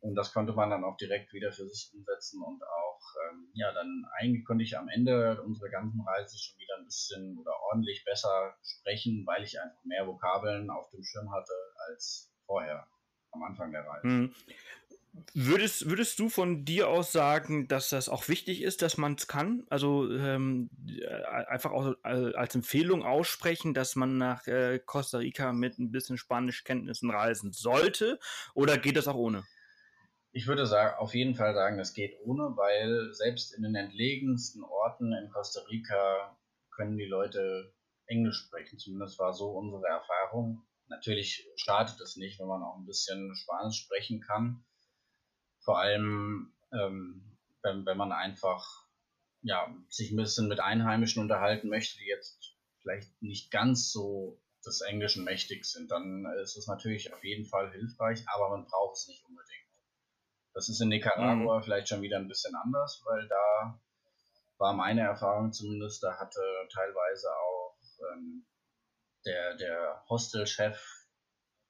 A: Und das konnte man dann auch direkt wieder für sich umsetzen und auch, ähm, ja, dann eigentlich konnte ich am Ende unserer ganzen Reise schon wieder ein bisschen oder ordentlich besser sprechen, weil ich einfach mehr Vokabeln auf dem Schirm hatte als vorher am Anfang der Reise. Hm.
B: Würdest, würdest du von dir aus sagen, dass das auch wichtig ist, dass man es kann? Also ähm, äh, einfach auch als Empfehlung aussprechen, dass man nach äh, Costa Rica mit ein bisschen Spanischkenntnissen reisen sollte? Oder geht das auch ohne?
A: Ich würde sagen, auf jeden Fall sagen, es geht ohne, weil selbst in den entlegensten Orten in Costa Rica können die Leute Englisch sprechen. Zumindest war so unsere Erfahrung. Natürlich schadet es nicht, wenn man auch ein bisschen Spanisch sprechen kann. Vor allem, ähm, wenn, wenn man einfach ja, sich ein bisschen mit Einheimischen unterhalten möchte, die jetzt vielleicht nicht ganz so des Englischen mächtig sind, dann ist es natürlich auf jeden Fall hilfreich, aber man braucht es nicht unbedingt. Das ist in Nicaragua mhm. vielleicht schon wieder ein bisschen anders, weil da war meine Erfahrung zumindest, da hatte teilweise auch ähm, der, der Hostelchef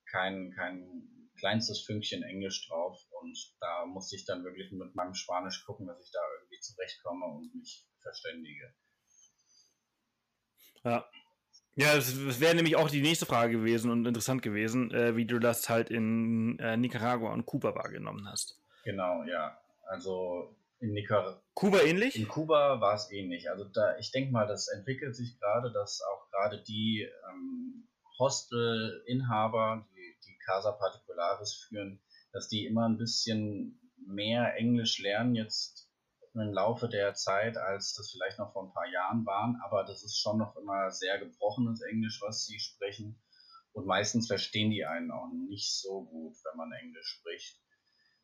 A: kein, kein kleinstes Fünkchen Englisch drauf und da musste ich dann wirklich mit meinem Spanisch gucken, dass ich da irgendwie zurechtkomme und mich verständige.
B: Ja. Ja, das, wäre nämlich auch die nächste Frage gewesen und interessant gewesen, äh, wie du das halt in äh, Nicaragua und Kuba wahrgenommen hast.
A: Genau, ja. Also in Nicaragua.
B: Kuba ähnlich?
A: In Kuba war es ähnlich. Also da, ich denke mal, das entwickelt sich gerade, dass auch gerade die ähm, Hostelinhaber, die, die Casa Particularis führen, dass die immer ein bisschen mehr Englisch lernen jetzt im Laufe der Zeit, als das vielleicht noch vor ein paar Jahren waren. Aber das ist schon noch immer sehr gebrochenes Englisch, was sie sprechen. Und meistens verstehen die einen auch nicht so gut, wenn man Englisch spricht.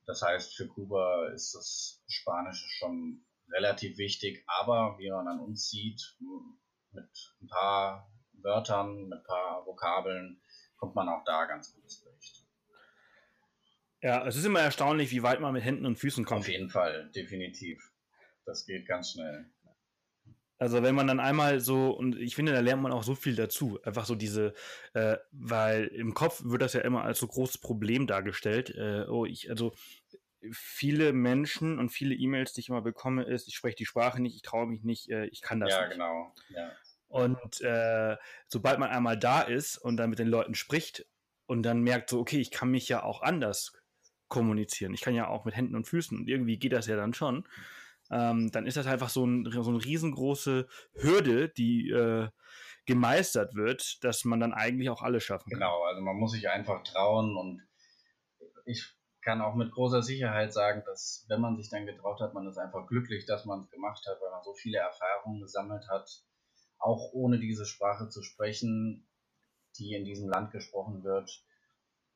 A: Das heißt, für Kuba ist das Spanische schon relativ wichtig, aber wie man an uns sieht, mit ein paar Wörtern, mit ein paar Vokabeln kommt man auch da ganz gut zurecht.
B: Ja, es ist immer erstaunlich, wie weit man mit Händen und Füßen kommt.
A: Auf jeden Fall, definitiv. Das geht ganz schnell.
B: Also wenn man dann einmal so, und ich finde, da lernt man auch so viel dazu. Einfach so diese, äh, weil im Kopf wird das ja immer als so großes Problem dargestellt. Äh, oh, ich, also viele Menschen und viele E-Mails, die ich immer bekomme, ist, ich spreche die Sprache nicht, ich traue mich nicht, äh, ich kann das
A: ja,
B: nicht.
A: Genau. Ja, genau.
B: Und äh, sobald man einmal da ist und dann mit den Leuten spricht und dann merkt so, okay, ich kann mich ja auch anders kommunizieren. Ich kann ja auch mit Händen und Füßen und irgendwie geht das ja dann schon. Ähm, dann ist das einfach so, ein, so eine riesengroße Hürde, die äh, gemeistert wird, dass man dann eigentlich auch alles schaffen
A: kann. Genau, also man muss sich einfach trauen und ich kann auch mit großer Sicherheit sagen, dass wenn man sich dann getraut hat, man ist einfach glücklich, dass man es gemacht hat, weil man so viele Erfahrungen gesammelt hat auch ohne diese Sprache zu sprechen, die in diesem Land gesprochen wird,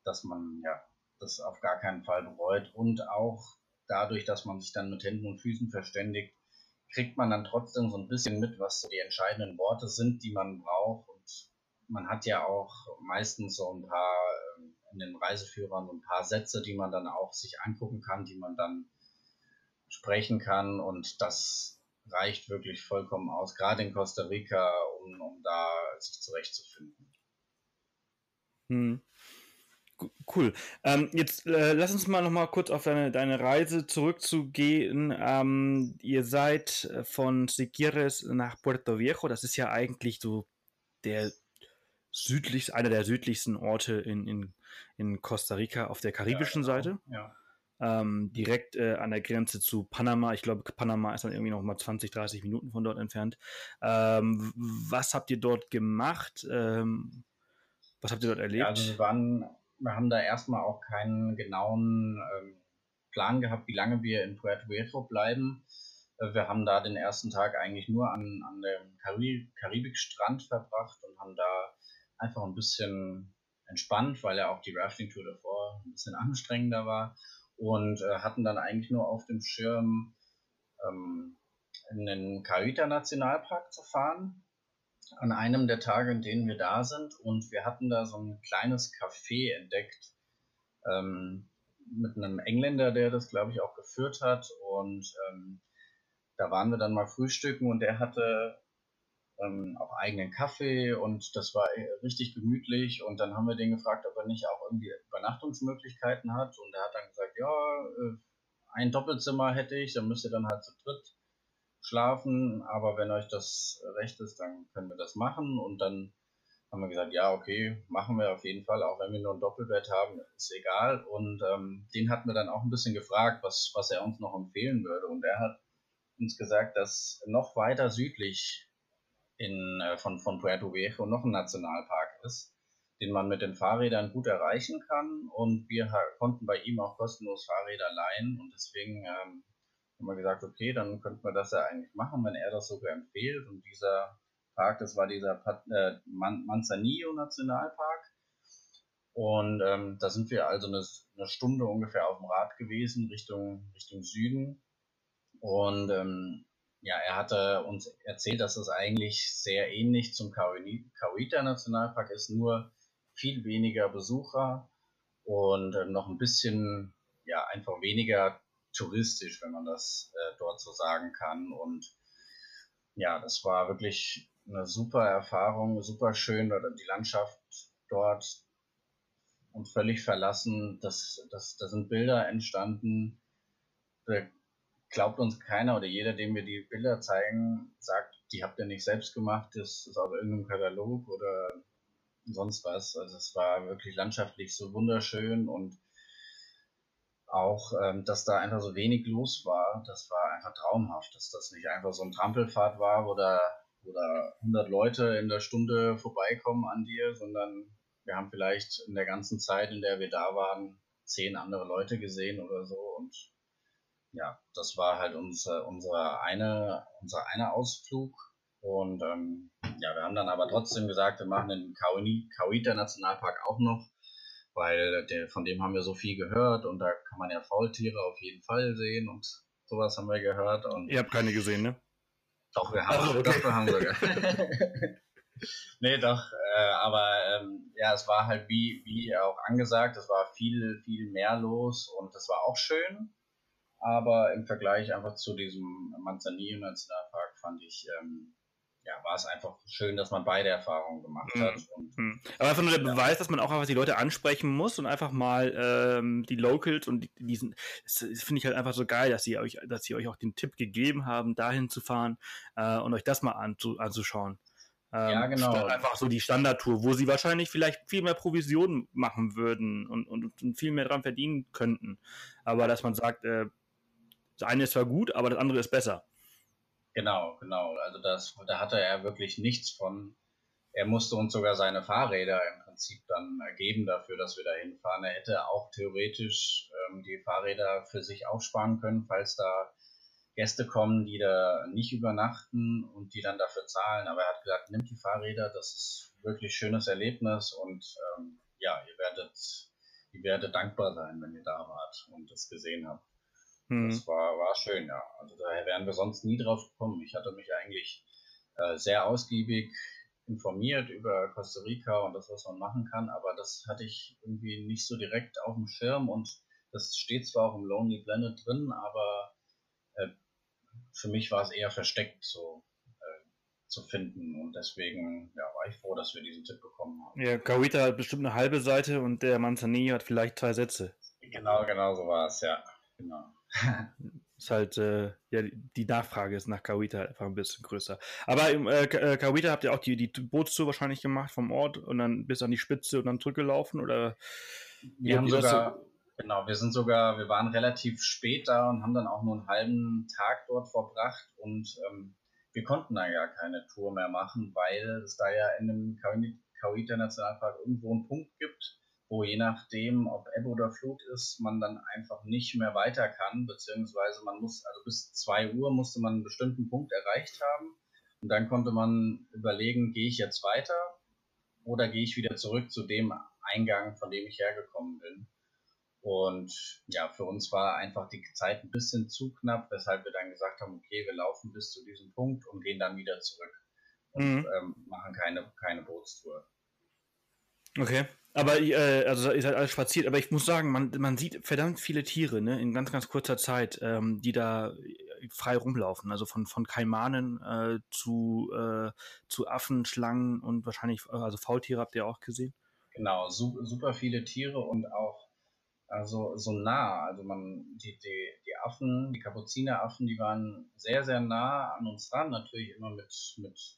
A: dass man ja das auf gar keinen Fall bereut und auch dadurch, dass man sich dann mit Händen und Füßen verständigt, kriegt man dann trotzdem so ein bisschen mit, was so die entscheidenden Worte sind, die man braucht und man hat ja auch meistens so ein paar ähm, in den Reiseführern so ein paar Sätze, die man dann auch sich angucken kann, die man dann sprechen kann und das reicht wirklich vollkommen aus, gerade in Costa Rica, um, um da sich zurechtzufinden.
B: Hm. Cool. Ähm, jetzt äh, lass uns mal noch mal kurz auf deine, deine Reise zurückzugehen. Ähm, ihr seid von Siquires nach Puerto Viejo. Das ist ja eigentlich so der südlichste, einer der südlichsten Orte in, in, in Costa Rica auf der karibischen ja, genau. Seite.
A: Ja
B: ähm, direkt äh, an der Grenze zu Panama. Ich glaube, Panama ist dann irgendwie noch mal 20, 30 Minuten von dort entfernt. Ähm, was habt ihr dort gemacht? Ähm, was habt ihr dort erlebt? Ja,
A: also wir, waren, wir haben da erstmal auch keinen genauen ähm, Plan gehabt, wie lange wir in Puerto Viejo bleiben. Äh, wir haben da den ersten Tag eigentlich nur an, an dem Karib Karibikstrand verbracht und haben da einfach ein bisschen entspannt, weil ja auch die Rafting-Tour davor ein bisschen anstrengender war und äh, hatten dann eigentlich nur auf dem Schirm ähm, in den Carita Nationalpark zu fahren an einem der Tage, in denen wir da sind. Und wir hatten da so ein kleines Café entdeckt ähm, mit einem Engländer, der das glaube ich auch geführt hat. Und ähm, da waren wir dann mal frühstücken und der hatte ähm, auch eigenen Kaffee und das war äh, richtig gemütlich. Und dann haben wir den gefragt, ob er nicht auch irgendwie Übernachtungsmöglichkeiten hat. Und er hat dann gesagt, ja, äh, ein Doppelzimmer hätte ich, dann müsst ihr dann halt zu dritt schlafen, aber wenn euch das recht ist, dann können wir das machen und dann haben wir gesagt, ja, okay, machen wir auf jeden Fall, auch wenn wir nur ein Doppelbett haben, ist egal. Und ähm, den hatten wir dann auch ein bisschen gefragt, was, was er uns noch empfehlen würde. Und er hat uns gesagt, dass noch weiter südlich in, äh, von, von Puerto Viejo noch ein Nationalpark ist, den man mit den Fahrrädern gut erreichen kann. Und wir konnten bei ihm auch kostenlos Fahrräder leihen. Und deswegen ähm, haben wir gesagt, okay, dann könnten wir das ja eigentlich machen, wenn er das sogar empfiehlt. Und dieser Park, das war dieser äh, Man Manzanillo Nationalpark. Und ähm, da sind wir also eine, eine, Stunde ungefähr auf dem Rad gewesen, Richtung, Richtung Süden. Und ähm, ja, er hatte uns erzählt, dass es eigentlich sehr ähnlich zum Kawita Nationalpark ist, nur viel weniger Besucher und äh, noch ein bisschen, ja, einfach weniger touristisch, wenn man das äh, dort so sagen kann. Und ja, das war wirklich eine super Erfahrung, super schön, die Landschaft dort und völlig verlassen. Das, das, da sind Bilder entstanden. Da glaubt uns keiner oder jeder, dem wir die Bilder zeigen, sagt, die habt ihr nicht selbst gemacht, das ist aus irgendeinem Katalog oder sonst was. Also es war wirklich landschaftlich so wunderschön und auch, ähm, dass da einfach so wenig los war, das war einfach traumhaft, dass das nicht einfach so ein Trampelfahrt war, wo da, wo da 100 Leute in der Stunde vorbeikommen an dir, sondern wir haben vielleicht in der ganzen Zeit, in der wir da waren, zehn andere Leute gesehen oder so. Und ja, das war halt unser, unser eine, unser eine Ausflug. Und ähm, ja, wir haben dann aber trotzdem gesagt, wir machen den Kauita Nationalpark auch noch weil der, von dem haben wir so viel gehört und da kann man ja Faultiere auf jeden Fall sehen und sowas haben wir gehört. Und
B: Ihr habt keine gesehen, ne?
A: Doch, wir haben, also, okay. doch, wir haben sogar. nee, doch, äh, aber ähm, ja, es war halt wie, wie auch angesagt, es war viel, viel mehr los und das war auch schön. Aber im Vergleich einfach zu diesem Manzanillo Nationalpark fand ich, ähm, ja, war es einfach schön, dass man beide Erfahrungen gemacht mhm. hat.
B: Mhm. Aber einfach nur der ja. Beweis, dass man auch einfach die Leute ansprechen muss und einfach mal ähm, die Locals und die, diesen, das, das finde ich halt einfach so geil, dass sie euch, dass sie euch auch den Tipp gegeben haben, dahin zu fahren äh, und euch das mal anzu, anzuschauen.
A: Ähm, ja, genau.
B: Einfach so die Standardtour, wo sie wahrscheinlich vielleicht viel mehr Provisionen machen würden und, und, und viel mehr dran verdienen könnten. Aber dass man sagt, äh, das eine ist zwar gut, aber das andere ist besser.
A: Genau, genau. Also das, da hatte er wirklich nichts von. Er musste uns sogar seine Fahrräder im Prinzip dann geben dafür, dass wir da hinfahren. Er hätte auch theoretisch ähm, die Fahrräder für sich aufsparen können, falls da Gäste kommen, die da nicht übernachten und die dann dafür zahlen. Aber er hat gesagt, nimmt die Fahrräder, das ist wirklich schönes Erlebnis und ähm, ja, ihr werdet, ihr werdet dankbar sein, wenn ihr da wart und das gesehen habt. Mhm. Das war, war schön, ja. Also daher wären wir sonst nie drauf gekommen. Ich hatte mich eigentlich äh, sehr ausgiebig informiert über Costa Rica und das, was man machen kann, aber das hatte ich irgendwie nicht so direkt auf dem Schirm und das steht zwar auch im Lonely Planet drin, aber äh, für mich war es eher versteckt so äh, zu finden und deswegen ja, war ich froh, dass wir diesen Tipp bekommen haben.
B: Ja, Kawita hat bestimmt eine halbe Seite und der Manzanillo hat vielleicht zwei Sätze.
A: Genau, genau so war es, ja. Genau.
B: ist halt, äh, ja, die Nachfrage ist nach Kawita einfach ein bisschen größer. Aber im äh, äh, Kawita habt ihr auch die, die Bootstour wahrscheinlich gemacht vom Ort und dann bis an die Spitze und dann zurückgelaufen oder?
A: Wir haben sogar, so? genau, wir sind sogar, wir waren relativ spät da und haben dann auch nur einen halben Tag dort verbracht und ähm, wir konnten da ja keine Tour mehr machen, weil es da ja in dem Kawita Nationalpark irgendwo einen Punkt gibt, wo je nachdem, ob Ebbe oder Flut ist, man dann einfach nicht mehr weiter kann, beziehungsweise man muss, also bis zwei Uhr musste man einen bestimmten Punkt erreicht haben und dann konnte man überlegen, gehe ich jetzt weiter oder gehe ich wieder zurück zu dem Eingang, von dem ich hergekommen bin. Und ja, für uns war einfach die Zeit ein bisschen zu knapp, weshalb wir dann gesagt haben, okay, wir laufen bis zu diesem Punkt und gehen dann wieder zurück und mhm. ähm, machen keine, keine Bootstour.
B: Okay. Aber äh, also ihr seid alles spaziert, aber ich muss sagen, man, man sieht verdammt viele Tiere, ne, in ganz, ganz kurzer Zeit, ähm, die da frei rumlaufen. Also von, von Kaimanen äh, zu, äh, zu Affen, Schlangen und wahrscheinlich, also Faultiere habt ihr auch gesehen.
A: Genau, su super viele Tiere und auch also so nah. Also man, die, die, die Affen, die Kapuzineraffen, die waren sehr, sehr nah an uns dran, natürlich immer mit, mit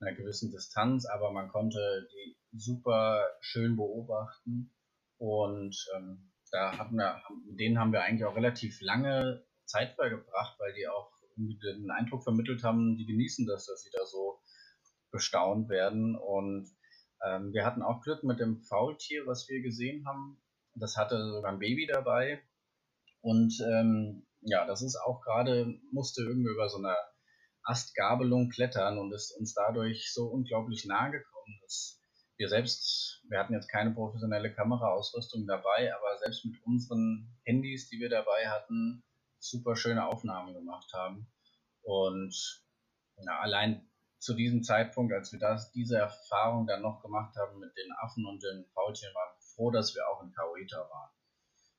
A: einer gewissen Distanz, aber man konnte die super schön beobachten. Und ähm, da haben wir, mit denen haben wir eigentlich auch relativ lange Zeit verbracht, weil die auch den Eindruck vermittelt haben, die genießen das, dass sie da so bestaunt werden. Und ähm, wir hatten auch Glück mit dem Faultier, was wir gesehen haben. Das hatte sogar ein Baby dabei. Und ähm, ja, das ist auch gerade, musste irgendwie über so eine Astgabelung klettern und ist uns dadurch so unglaublich nahe gekommen, dass wir selbst, wir hatten jetzt keine professionelle Kameraausrüstung dabei, aber selbst mit unseren Handys, die wir dabei hatten, super schöne Aufnahmen gemacht haben. Und ja, allein zu diesem Zeitpunkt, als wir das, diese Erfahrung dann noch gemacht haben mit den Affen und den Faultieren, waren wir froh, dass wir auch in Kauita waren.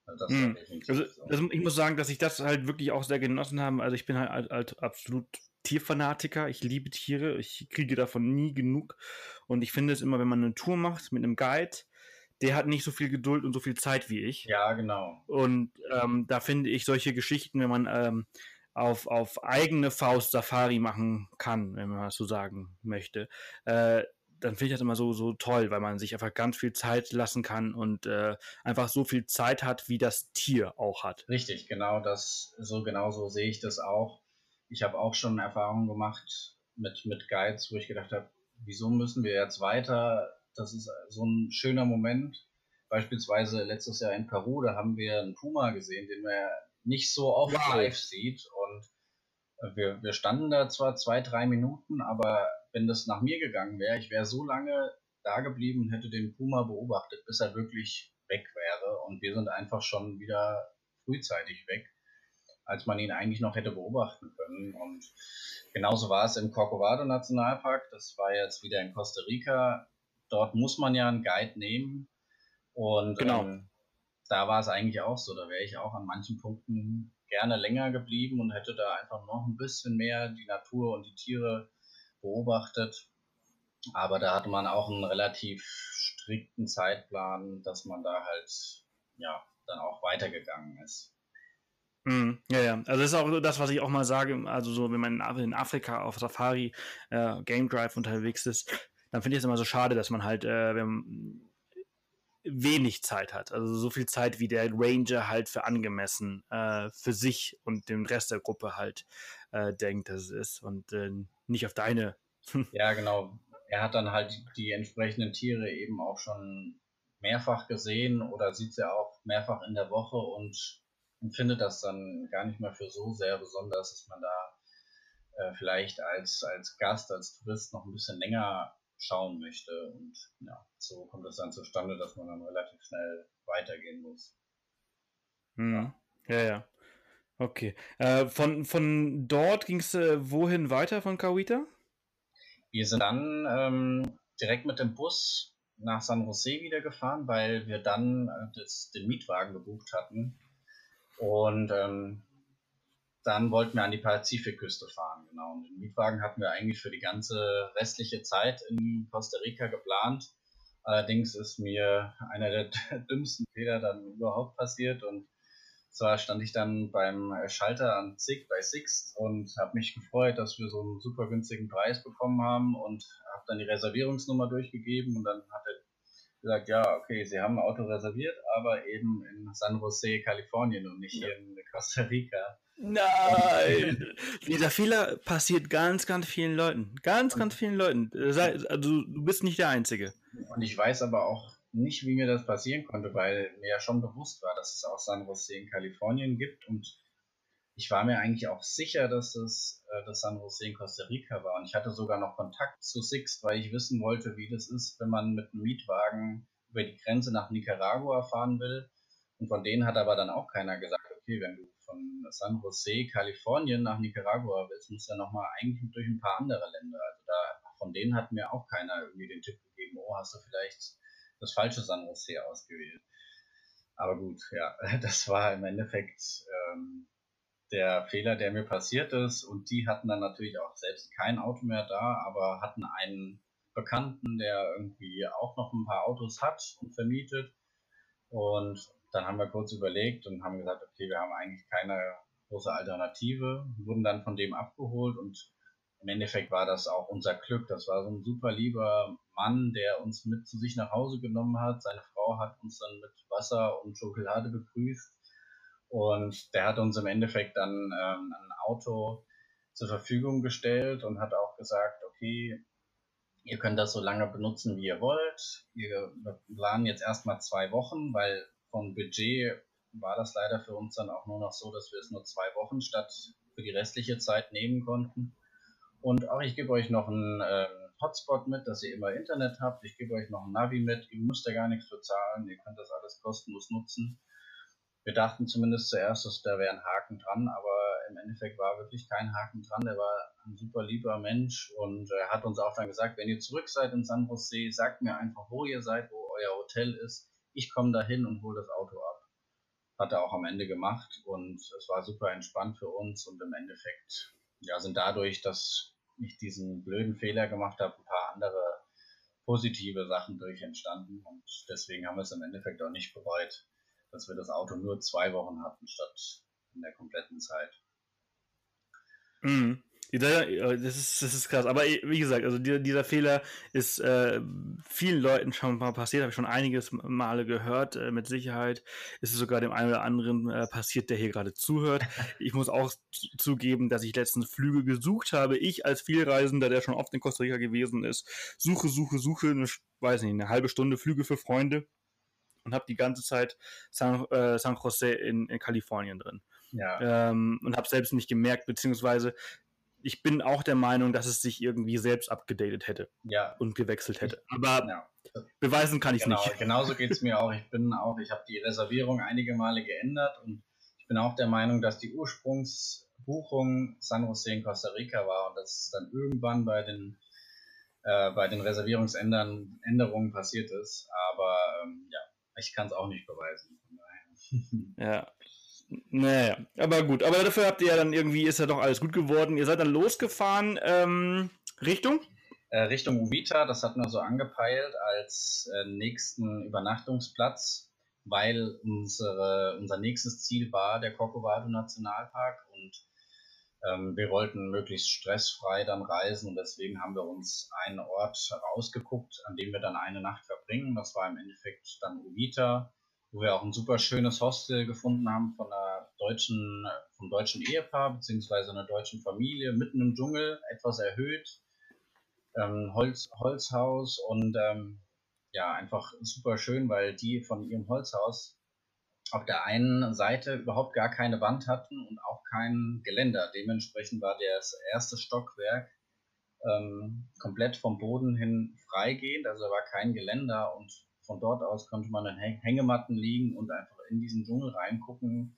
B: Also, hm. also, also, ich muss sagen, dass ich das halt wirklich auch sehr genossen habe. Also ich bin halt, halt absolut Tierfanatiker. Ich liebe Tiere. Ich kriege davon nie genug. Und ich finde es immer, wenn man eine Tour macht mit einem Guide, der hat nicht so viel Geduld und so viel Zeit wie ich.
A: Ja, genau.
B: Und ähm, da finde ich solche Geschichten, wenn man ähm, auf, auf eigene Faust Safari machen kann, wenn man das so sagen möchte, äh, dann finde ich das immer so, so toll, weil man sich einfach ganz viel Zeit lassen kann und äh, einfach so viel Zeit hat, wie das Tier auch hat.
A: Richtig, genau das, so genau so sehe ich das auch. Ich habe auch schon Erfahrungen gemacht mit, mit Guides, wo ich gedacht habe, wieso müssen wir jetzt weiter? Das ist so ein schöner Moment. Beispielsweise letztes Jahr in Peru, da haben wir einen Puma gesehen, den man nicht so oft wow. live sieht. Und wir, wir standen da zwar zwei, drei Minuten, aber wenn das nach mir gegangen wäre, ich wäre so lange da geblieben und hätte den Puma beobachtet, bis er wirklich weg wäre. Und wir sind einfach schon wieder frühzeitig weg, als man ihn eigentlich noch hätte beobachten können. Und genauso war es im Corcovado Nationalpark. Das war jetzt wieder in Costa Rica. Dort muss man ja einen Guide nehmen. Und genau. ähm, da war es eigentlich auch so. Da wäre ich auch an manchen Punkten gerne länger geblieben und hätte da einfach noch ein bisschen mehr die Natur und die Tiere beobachtet. Aber da hatte man auch einen relativ strikten Zeitplan, dass man da halt ja dann auch weitergegangen ist.
B: Mm, ja, ja. Also das ist auch das, was ich auch mal sage. Also so, wenn man in Afrika auf Safari äh, Game Drive unterwegs ist, dann finde ich es immer so schade, dass man halt äh, wenig Zeit hat. Also so viel Zeit, wie der Ranger halt für angemessen äh, für sich und den Rest der Gruppe halt äh, denkt, dass es ist. Und äh, nicht auf deine.
A: ja, genau. Er hat dann halt die entsprechenden Tiere eben auch schon mehrfach gesehen oder sieht sie auch mehrfach in der Woche und empfindet das dann gar nicht mehr für so sehr besonders, dass man da äh, vielleicht als, als Gast, als Tourist noch ein bisschen länger schauen möchte. Und ja, so kommt es dann zustande, dass man dann relativ schnell weitergehen muss.
B: Hm. Ja, ja. ja. Okay. Äh, von, von dort ging es äh, wohin weiter von Kawita?
A: Wir sind dann ähm, direkt mit dem Bus nach San Jose wieder gefahren, weil wir dann äh, das, den Mietwagen gebucht hatten. Und ähm, dann wollten wir an die Pazifikküste fahren, genau. Und den Mietwagen hatten wir eigentlich für die ganze restliche Zeit in Costa Rica geplant. Allerdings ist mir einer der dümmsten Fehler dann überhaupt passiert und zwar stand ich dann beim Schalter an Zig bei Six und habe mich gefreut, dass wir so einen super günstigen Preis bekommen haben und habe dann die Reservierungsnummer durchgegeben und dann hat er gesagt, ja, okay, Sie haben ein Auto reserviert, aber eben in San Jose, Kalifornien und nicht ja. hier in Costa Rica.
B: Nein! Dieser Fehler passiert ganz, ganz vielen Leuten. Ganz, ganz vielen Leuten. Also, du bist nicht der Einzige.
A: Und ich weiß aber auch nicht, wie mir das passieren konnte, weil mir ja schon bewusst war, dass es auch San Jose in Kalifornien gibt und ich war mir eigentlich auch sicher, dass es äh, das San Jose in Costa Rica war und ich hatte sogar noch Kontakt zu Six, weil ich wissen wollte, wie das ist, wenn man mit einem Mietwagen über die Grenze nach Nicaragua fahren will und von denen hat aber dann auch keiner gesagt, okay, wenn du von San Jose, Kalifornien nach Nicaragua willst, musst du ja nochmal eigentlich durch ein paar andere Länder. Also da von denen hat mir auch keiner irgendwie den Tipp gegeben, oh, hast du vielleicht das falsche San Jose ausgewählt. Aber gut, ja, das war im Endeffekt ähm, der Fehler, der mir passiert ist. Und die hatten dann natürlich auch selbst kein Auto mehr da, aber hatten einen Bekannten, der irgendwie auch noch ein paar Autos hat und vermietet. Und dann haben wir kurz überlegt und haben gesagt, okay, wir haben eigentlich keine große Alternative, wurden dann von dem abgeholt und im Endeffekt war das auch unser Glück. Das war so ein super lieber Mann, der uns mit zu sich nach Hause genommen hat. Seine Frau hat uns dann mit Wasser und Schokolade begrüßt. Und der hat uns im Endeffekt dann ähm, ein Auto zur Verfügung gestellt und hat auch gesagt, okay, ihr könnt das so lange benutzen, wie ihr wollt. Wir planen jetzt erstmal zwei Wochen, weil vom Budget war das leider für uns dann auch nur noch so, dass wir es nur zwei Wochen statt für die restliche Zeit nehmen konnten. Und auch ich gebe euch noch einen äh, Hotspot mit, dass ihr immer Internet habt. Ich gebe euch noch ein Navi mit. Ihr müsst ja gar nichts bezahlen. Ihr könnt das alles kostenlos nutzen. Wir dachten zumindest zuerst, dass da wäre ein Haken dran, aber im Endeffekt war wirklich kein Haken dran. Der war ein super lieber Mensch und er hat uns auch dann gesagt, wenn ihr zurück seid in San Jose, sagt mir einfach, wo ihr seid, wo euer Hotel ist. Ich komme dahin und hole das Auto ab. Hat er auch am Ende gemacht und es war super entspannt für uns und im Endeffekt ja, sind dadurch, dass ich diesen blöden Fehler gemacht habe, ein paar andere positive Sachen durch entstanden und deswegen haben wir es im Endeffekt auch nicht bereut, dass wir das Auto nur zwei Wochen hatten statt in der kompletten Zeit.
B: Mhm. Das ist, das ist krass. Aber wie gesagt, also dieser, dieser Fehler ist äh, vielen Leuten schon mal passiert, habe ich schon einiges Male gehört. Äh, mit Sicherheit ist es sogar dem einen oder anderen äh, passiert, der hier gerade zuhört. Ich muss auch zugeben, dass ich letztens Flüge gesucht habe. Ich als Vielreisender, der schon oft in Costa Rica gewesen ist, suche, suche, suche, eine, weiß nicht, eine halbe Stunde Flüge für Freunde und habe die ganze Zeit San, äh, San Jose in, in Kalifornien drin. Ja. Ähm, und habe selbst nicht gemerkt, beziehungsweise ich bin auch der Meinung, dass es sich irgendwie selbst abgedatet hätte
A: ja.
B: und gewechselt hätte. Aber ja. beweisen kann ich
A: genau,
B: nicht.
A: Genauso geht es mir auch. Ich bin auch, ich habe die Reservierung einige Male geändert und ich bin auch der Meinung, dass die Ursprungsbuchung San Jose in Costa Rica war und dass es dann irgendwann bei den äh, bei den Reservierungsänderungen passiert ist. Aber ähm, ja, ich kann es auch nicht beweisen.
B: ja, naja, aber gut. Aber dafür habt ihr ja dann irgendwie, ist ja doch alles gut geworden. Ihr seid dann losgefahren, ähm, Richtung?
A: Äh, Richtung Uvita, das hatten wir so angepeilt als äh, nächsten Übernachtungsplatz, weil unsere, unser nächstes Ziel war der Corcovado Nationalpark und ähm, wir wollten möglichst stressfrei dann reisen und deswegen haben wir uns einen Ort rausgeguckt, an dem wir dann eine Nacht verbringen. Das war im Endeffekt dann Uvita wo wir auch ein super schönes Hostel gefunden haben von einer deutschen, vom deutschen Ehepaar beziehungsweise einer deutschen Familie mitten im Dschungel, etwas erhöht, ähm, Holz, Holzhaus und ähm, ja, einfach super schön, weil die von ihrem Holzhaus auf der einen Seite überhaupt gar keine Wand hatten und auch kein Geländer. Dementsprechend war das erste Stockwerk ähm, komplett vom Boden hin freigehend, also da war kein Geländer und von dort aus konnte man in Hängematten liegen und einfach in diesen Dschungel reingucken,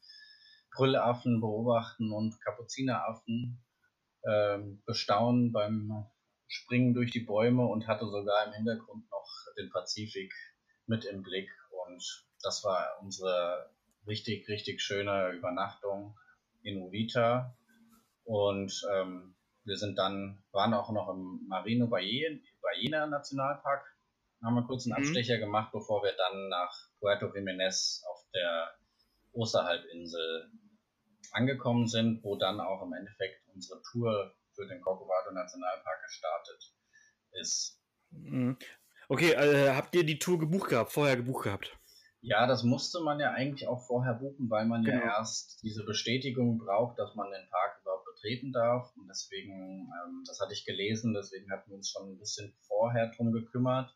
A: Brüllaffen beobachten und Kapuzineraffen äh, bestaunen beim Springen durch die Bäume und hatte sogar im Hintergrund noch den Pazifik mit im Blick. Und das war unsere richtig, richtig schöne Übernachtung in Uvita. Und ähm, wir sind dann, waren auch noch im Marino Ballena Nationalpark haben wir kurz einen mhm. Abstecher gemacht, bevor wir dann nach Puerto Jiménez auf der Osterhalbinsel angekommen sind, wo dann auch im Endeffekt unsere Tour für den Corcovado Nationalpark gestartet ist.
B: Mhm. Okay, äh, habt ihr die Tour gebucht gehabt, vorher gebucht gehabt?
A: Ja, das musste man ja eigentlich auch vorher buchen, weil man genau. ja erst diese Bestätigung braucht, dass man den Park überhaupt betreten darf. Und deswegen, ähm, das hatte ich gelesen, deswegen hatten wir uns schon ein bisschen vorher drum gekümmert.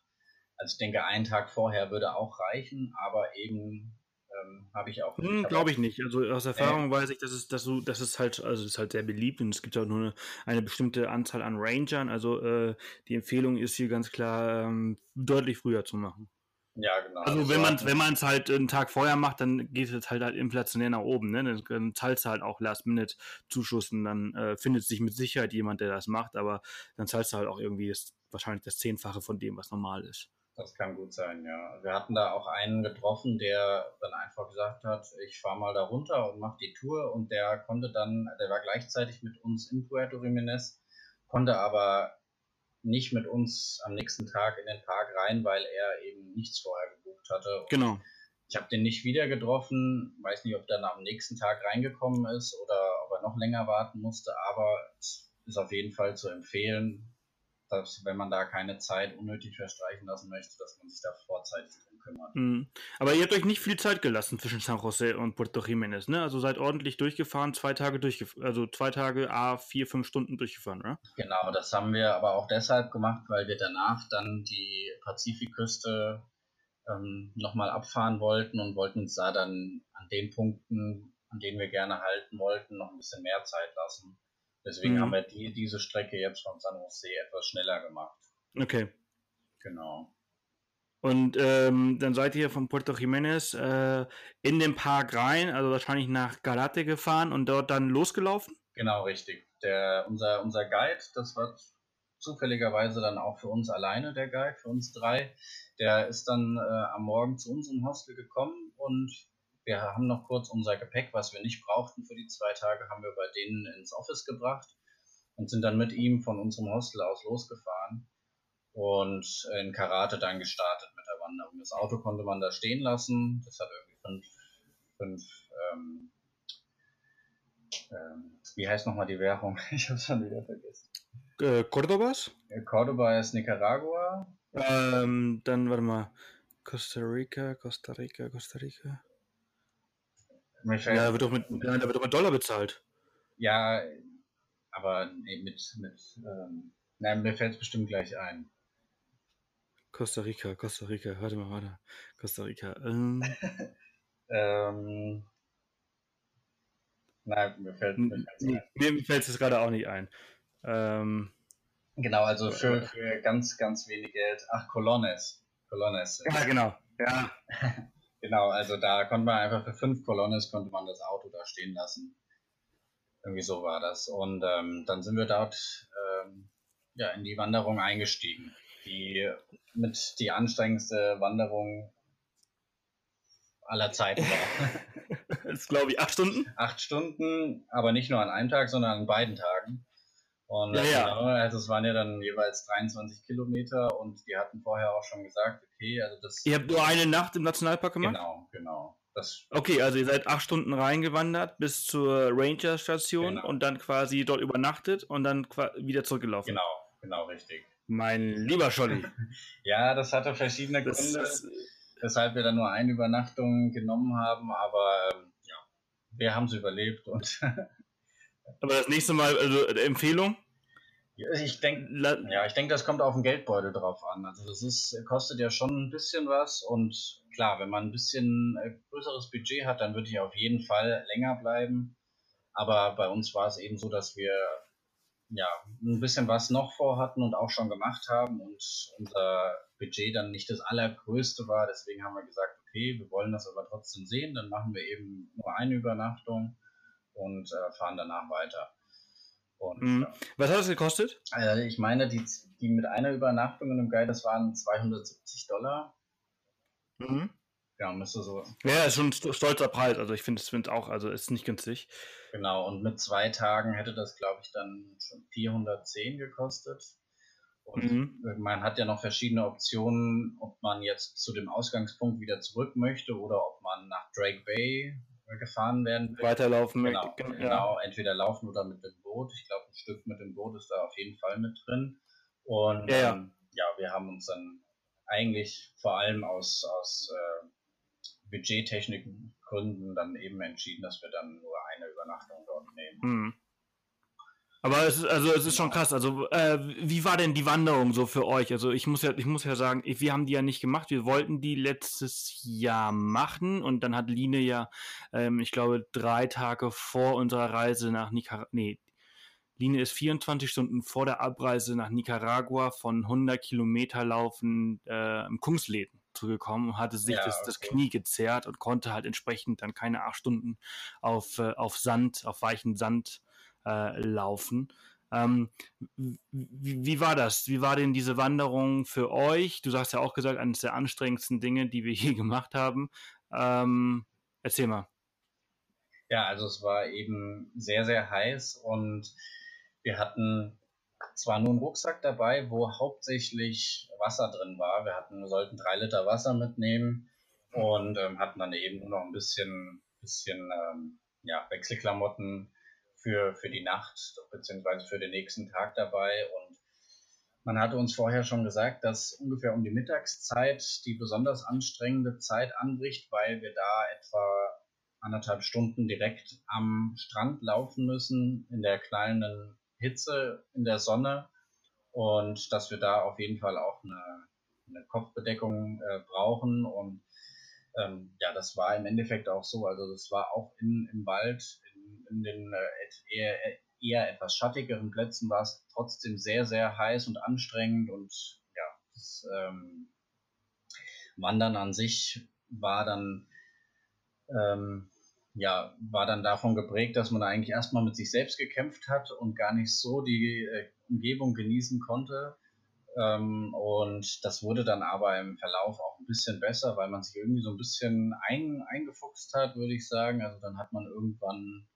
A: Also ich denke, einen Tag vorher würde auch reichen, aber eben ähm, habe ich auch.
B: Hm, Glaube ich nicht. Also aus Erfahrung äh, weiß ich, dass es, dass du, dass es halt, also es ist halt sehr beliebt und es gibt auch nur eine, eine bestimmte Anzahl an Rangern. Also äh, die Empfehlung ist hier ganz klar ähm, deutlich früher zu machen.
A: Ja, genau.
B: Also wenn man wenn man es halt einen Tag vorher macht, dann geht es halt halt inflationär nach oben, ne? Dann zahlst du halt auch Last-Minute-Zuschuss und dann äh, findet sich mit Sicherheit jemand, der das macht, aber dann zahlst du halt auch irgendwie das, wahrscheinlich das Zehnfache von dem, was normal ist.
A: Das kann gut sein, ja. Wir hatten da auch einen getroffen, der dann einfach gesagt hat, ich fahre mal da runter und mache die Tour und der konnte dann, der war gleichzeitig mit uns in Puerto Jiménez, konnte aber nicht mit uns am nächsten Tag in den Park rein, weil er eben nichts vorher gebucht hatte. Und
B: genau.
A: Ich habe den nicht wieder getroffen, weiß nicht, ob der am nächsten Tag reingekommen ist oder ob er noch länger warten musste, aber es ist auf jeden Fall zu empfehlen, dass wenn man da keine Zeit unnötig verstreichen lassen möchte, dass man sich da vorzeitig drum kümmert.
B: Mhm. Aber ihr habt euch nicht viel Zeit gelassen zwischen San Jose und Puerto Jiménez, ne? Also seid ordentlich durchgefahren, zwei Tage durchgefahren, also zwei Tage, a vier, fünf Stunden durchgefahren, oder?
A: Genau, das haben wir aber auch deshalb gemacht, weil wir danach dann die Pazifikküste ähm, nochmal abfahren wollten und wollten uns da dann an den Punkten, an denen wir gerne halten wollten, noch ein bisschen mehr Zeit lassen. Deswegen mhm. haben wir die, diese Strecke jetzt von San Jose etwas schneller gemacht.
B: Okay.
A: Genau.
B: Und ähm, dann seid ihr von Puerto Jiménez äh, in den Park rein, also wahrscheinlich nach Galate gefahren und dort dann losgelaufen?
A: Genau, richtig. Der, unser, unser Guide, das war zufälligerweise dann auch für uns alleine der Guide, für uns drei. Der ist dann äh, am Morgen zu uns im Hostel gekommen und wir haben noch kurz unser Gepäck, was wir nicht brauchten für die zwei Tage, haben wir bei denen ins Office gebracht. und sind dann mit ihm von unserem Hostel aus losgefahren und in Karate dann gestartet mit der Wanderung. Das Auto konnte man da stehen lassen. Das hat irgendwie fünf, fünf ähm, ähm, wie heißt nochmal die Währung? Ich habe schon wieder vergessen.
B: Äh, Cordobas?
A: Cordoba ist Nicaragua.
B: Ähm, dann, warte mal. Costa Rica, Costa Rica, Costa Rica. Ja, da wird doch mit, da wird doch mit Dollar bezahlt.
A: Ja, aber nee, mit, mit ähm, nein, mir fällt es bestimmt gleich ein.
B: Costa Rica, Costa Rica, warte mal, warte. Costa Rica. Ähm.
A: ähm, nein, mir fällt
B: mir fällt es gerade auch nicht ein. Ähm,
A: genau, also für, für ganz, ganz wenig Geld. Ach, Colones. Colones.
B: Ja, genau. Ja.
A: genau, also da konnte man einfach für fünf Colones konnte man das Auto da stehen lassen. Irgendwie so war das. Und ähm, dann sind wir dort ähm, ja, in die Wanderung eingestiegen. Die mit die anstrengendste Wanderung aller Zeiten war.
B: das glaube ich acht Stunden?
A: Acht Stunden, aber nicht nur an einem Tag, sondern an beiden Tagen. Und ja, ja. Genau, also es waren ja dann jeweils 23 Kilometer und die hatten vorher auch schon gesagt, okay, also das.
B: Ihr habt nur eine Nacht im Nationalpark gemacht?
A: Genau, genau.
B: Das okay, also ihr seid acht Stunden reingewandert bis zur Ranger-Station genau. und dann quasi dort übernachtet und dann wieder zurückgelaufen.
A: Genau, genau, richtig.
B: Mein lieber Scholli.
A: ja, das hatte verschiedene das, Gründe, das, weshalb wir dann nur eine Übernachtung genommen haben, aber ähm, ja, wir haben es überlebt und
B: Aber das nächste Mal, also äh, Empfehlung?
A: Ich denke, ja, ich denke, das kommt auf den Geldbeutel drauf an. Also das ist, kostet ja schon ein bisschen was und klar, wenn man ein bisschen äh, größeres Budget hat, dann würde ich auf jeden Fall länger bleiben. Aber bei uns war es eben so, dass wir ja ein bisschen was noch vorhatten und auch schon gemacht haben und unser Budget dann nicht das allergrößte war. Deswegen haben wir gesagt, okay, wir wollen das aber trotzdem sehen. Dann machen wir eben nur eine Übernachtung und äh, fahren danach weiter.
B: Und, mhm. ja. Was hat das gekostet?
A: Also ich meine, die, die mit einer Übernachtung in einem Guide, das waren 270 Dollar. Mhm. Ja, müsste so.
B: Ja, ist schon ein stolzer Preis. Also ich finde es auch, also ist nicht günstig.
A: Genau, und mit zwei Tagen hätte das, glaube ich, dann schon 410 gekostet. Und mhm. man hat ja noch verschiedene Optionen, ob man jetzt zu dem Ausgangspunkt wieder zurück möchte oder ob man nach Drake Bay gefahren werden
B: will. Weiterlaufen
A: genau, möchte. Genau, ja. entweder laufen oder mit dem Boot. Ich glaube, ein Stück mit dem Boot ist da auf jeden Fall mit drin. Und ja, ja. Ähm, ja wir haben uns dann eigentlich vor allem aus, aus äh, Budgettechnikgründen dann eben entschieden, dass wir dann nur eine Übernachtung dort nehmen. Mhm.
B: Aber es ist, also es ist schon krass. Also, äh, wie war denn die Wanderung so für euch? Also ich muss ja, ich muss ja sagen, wir haben die ja nicht gemacht. Wir wollten die letztes Jahr machen und dann hat Line ja, ähm, ich glaube, drei Tage vor unserer Reise nach Nicaragua, nee, Line ist 24 Stunden vor der Abreise nach Nicaragua von 100 Kilometer Laufen äh, im Kungsläden zugekommen und hatte sich ja, das, das Knie gezerrt und konnte halt entsprechend dann keine acht Stunden auf, äh, auf Sand, auf weichen Sand äh, laufen. Ähm, wie, wie, war das? Wie war denn diese Wanderung für euch? Du sagst ja auch gesagt, eines der anstrengendsten Dinge, die wir je gemacht haben. Ähm, erzähl mal.
A: Ja, also es war eben sehr, sehr heiß und wir hatten zwar nur einen Rucksack dabei, wo hauptsächlich Wasser drin war. Wir hatten, wir sollten drei Liter Wasser mitnehmen und ähm, hatten dann eben nur noch ein bisschen, bisschen ähm, ja, Wechselklamotten für, für die Nacht beziehungsweise für den nächsten Tag dabei. Und man hatte uns vorher schon gesagt, dass ungefähr um die Mittagszeit die besonders anstrengende Zeit anbricht, weil wir da etwa anderthalb Stunden direkt am Strand laufen müssen, in der kleinen Hitze, in der Sonne. Und dass wir da auf jeden Fall auch eine, eine Kopfbedeckung äh, brauchen. Und ähm, ja, das war im Endeffekt auch so. Also das war auch in, im Wald, in den äh, eher, eher etwas schattigeren Plätzen war es trotzdem sehr, sehr heiß und anstrengend und ja, das ähm, Wandern an sich war dann ähm, ja, war dann davon geprägt, dass man eigentlich erstmal mit sich selbst gekämpft hat und gar nicht so die äh, Umgebung genießen konnte. Ähm, und das wurde dann aber im Verlauf auch ein bisschen besser, weil man sich irgendwie so ein bisschen ein, eingefuchst hat, würde ich sagen. Also dann hat man irgendwann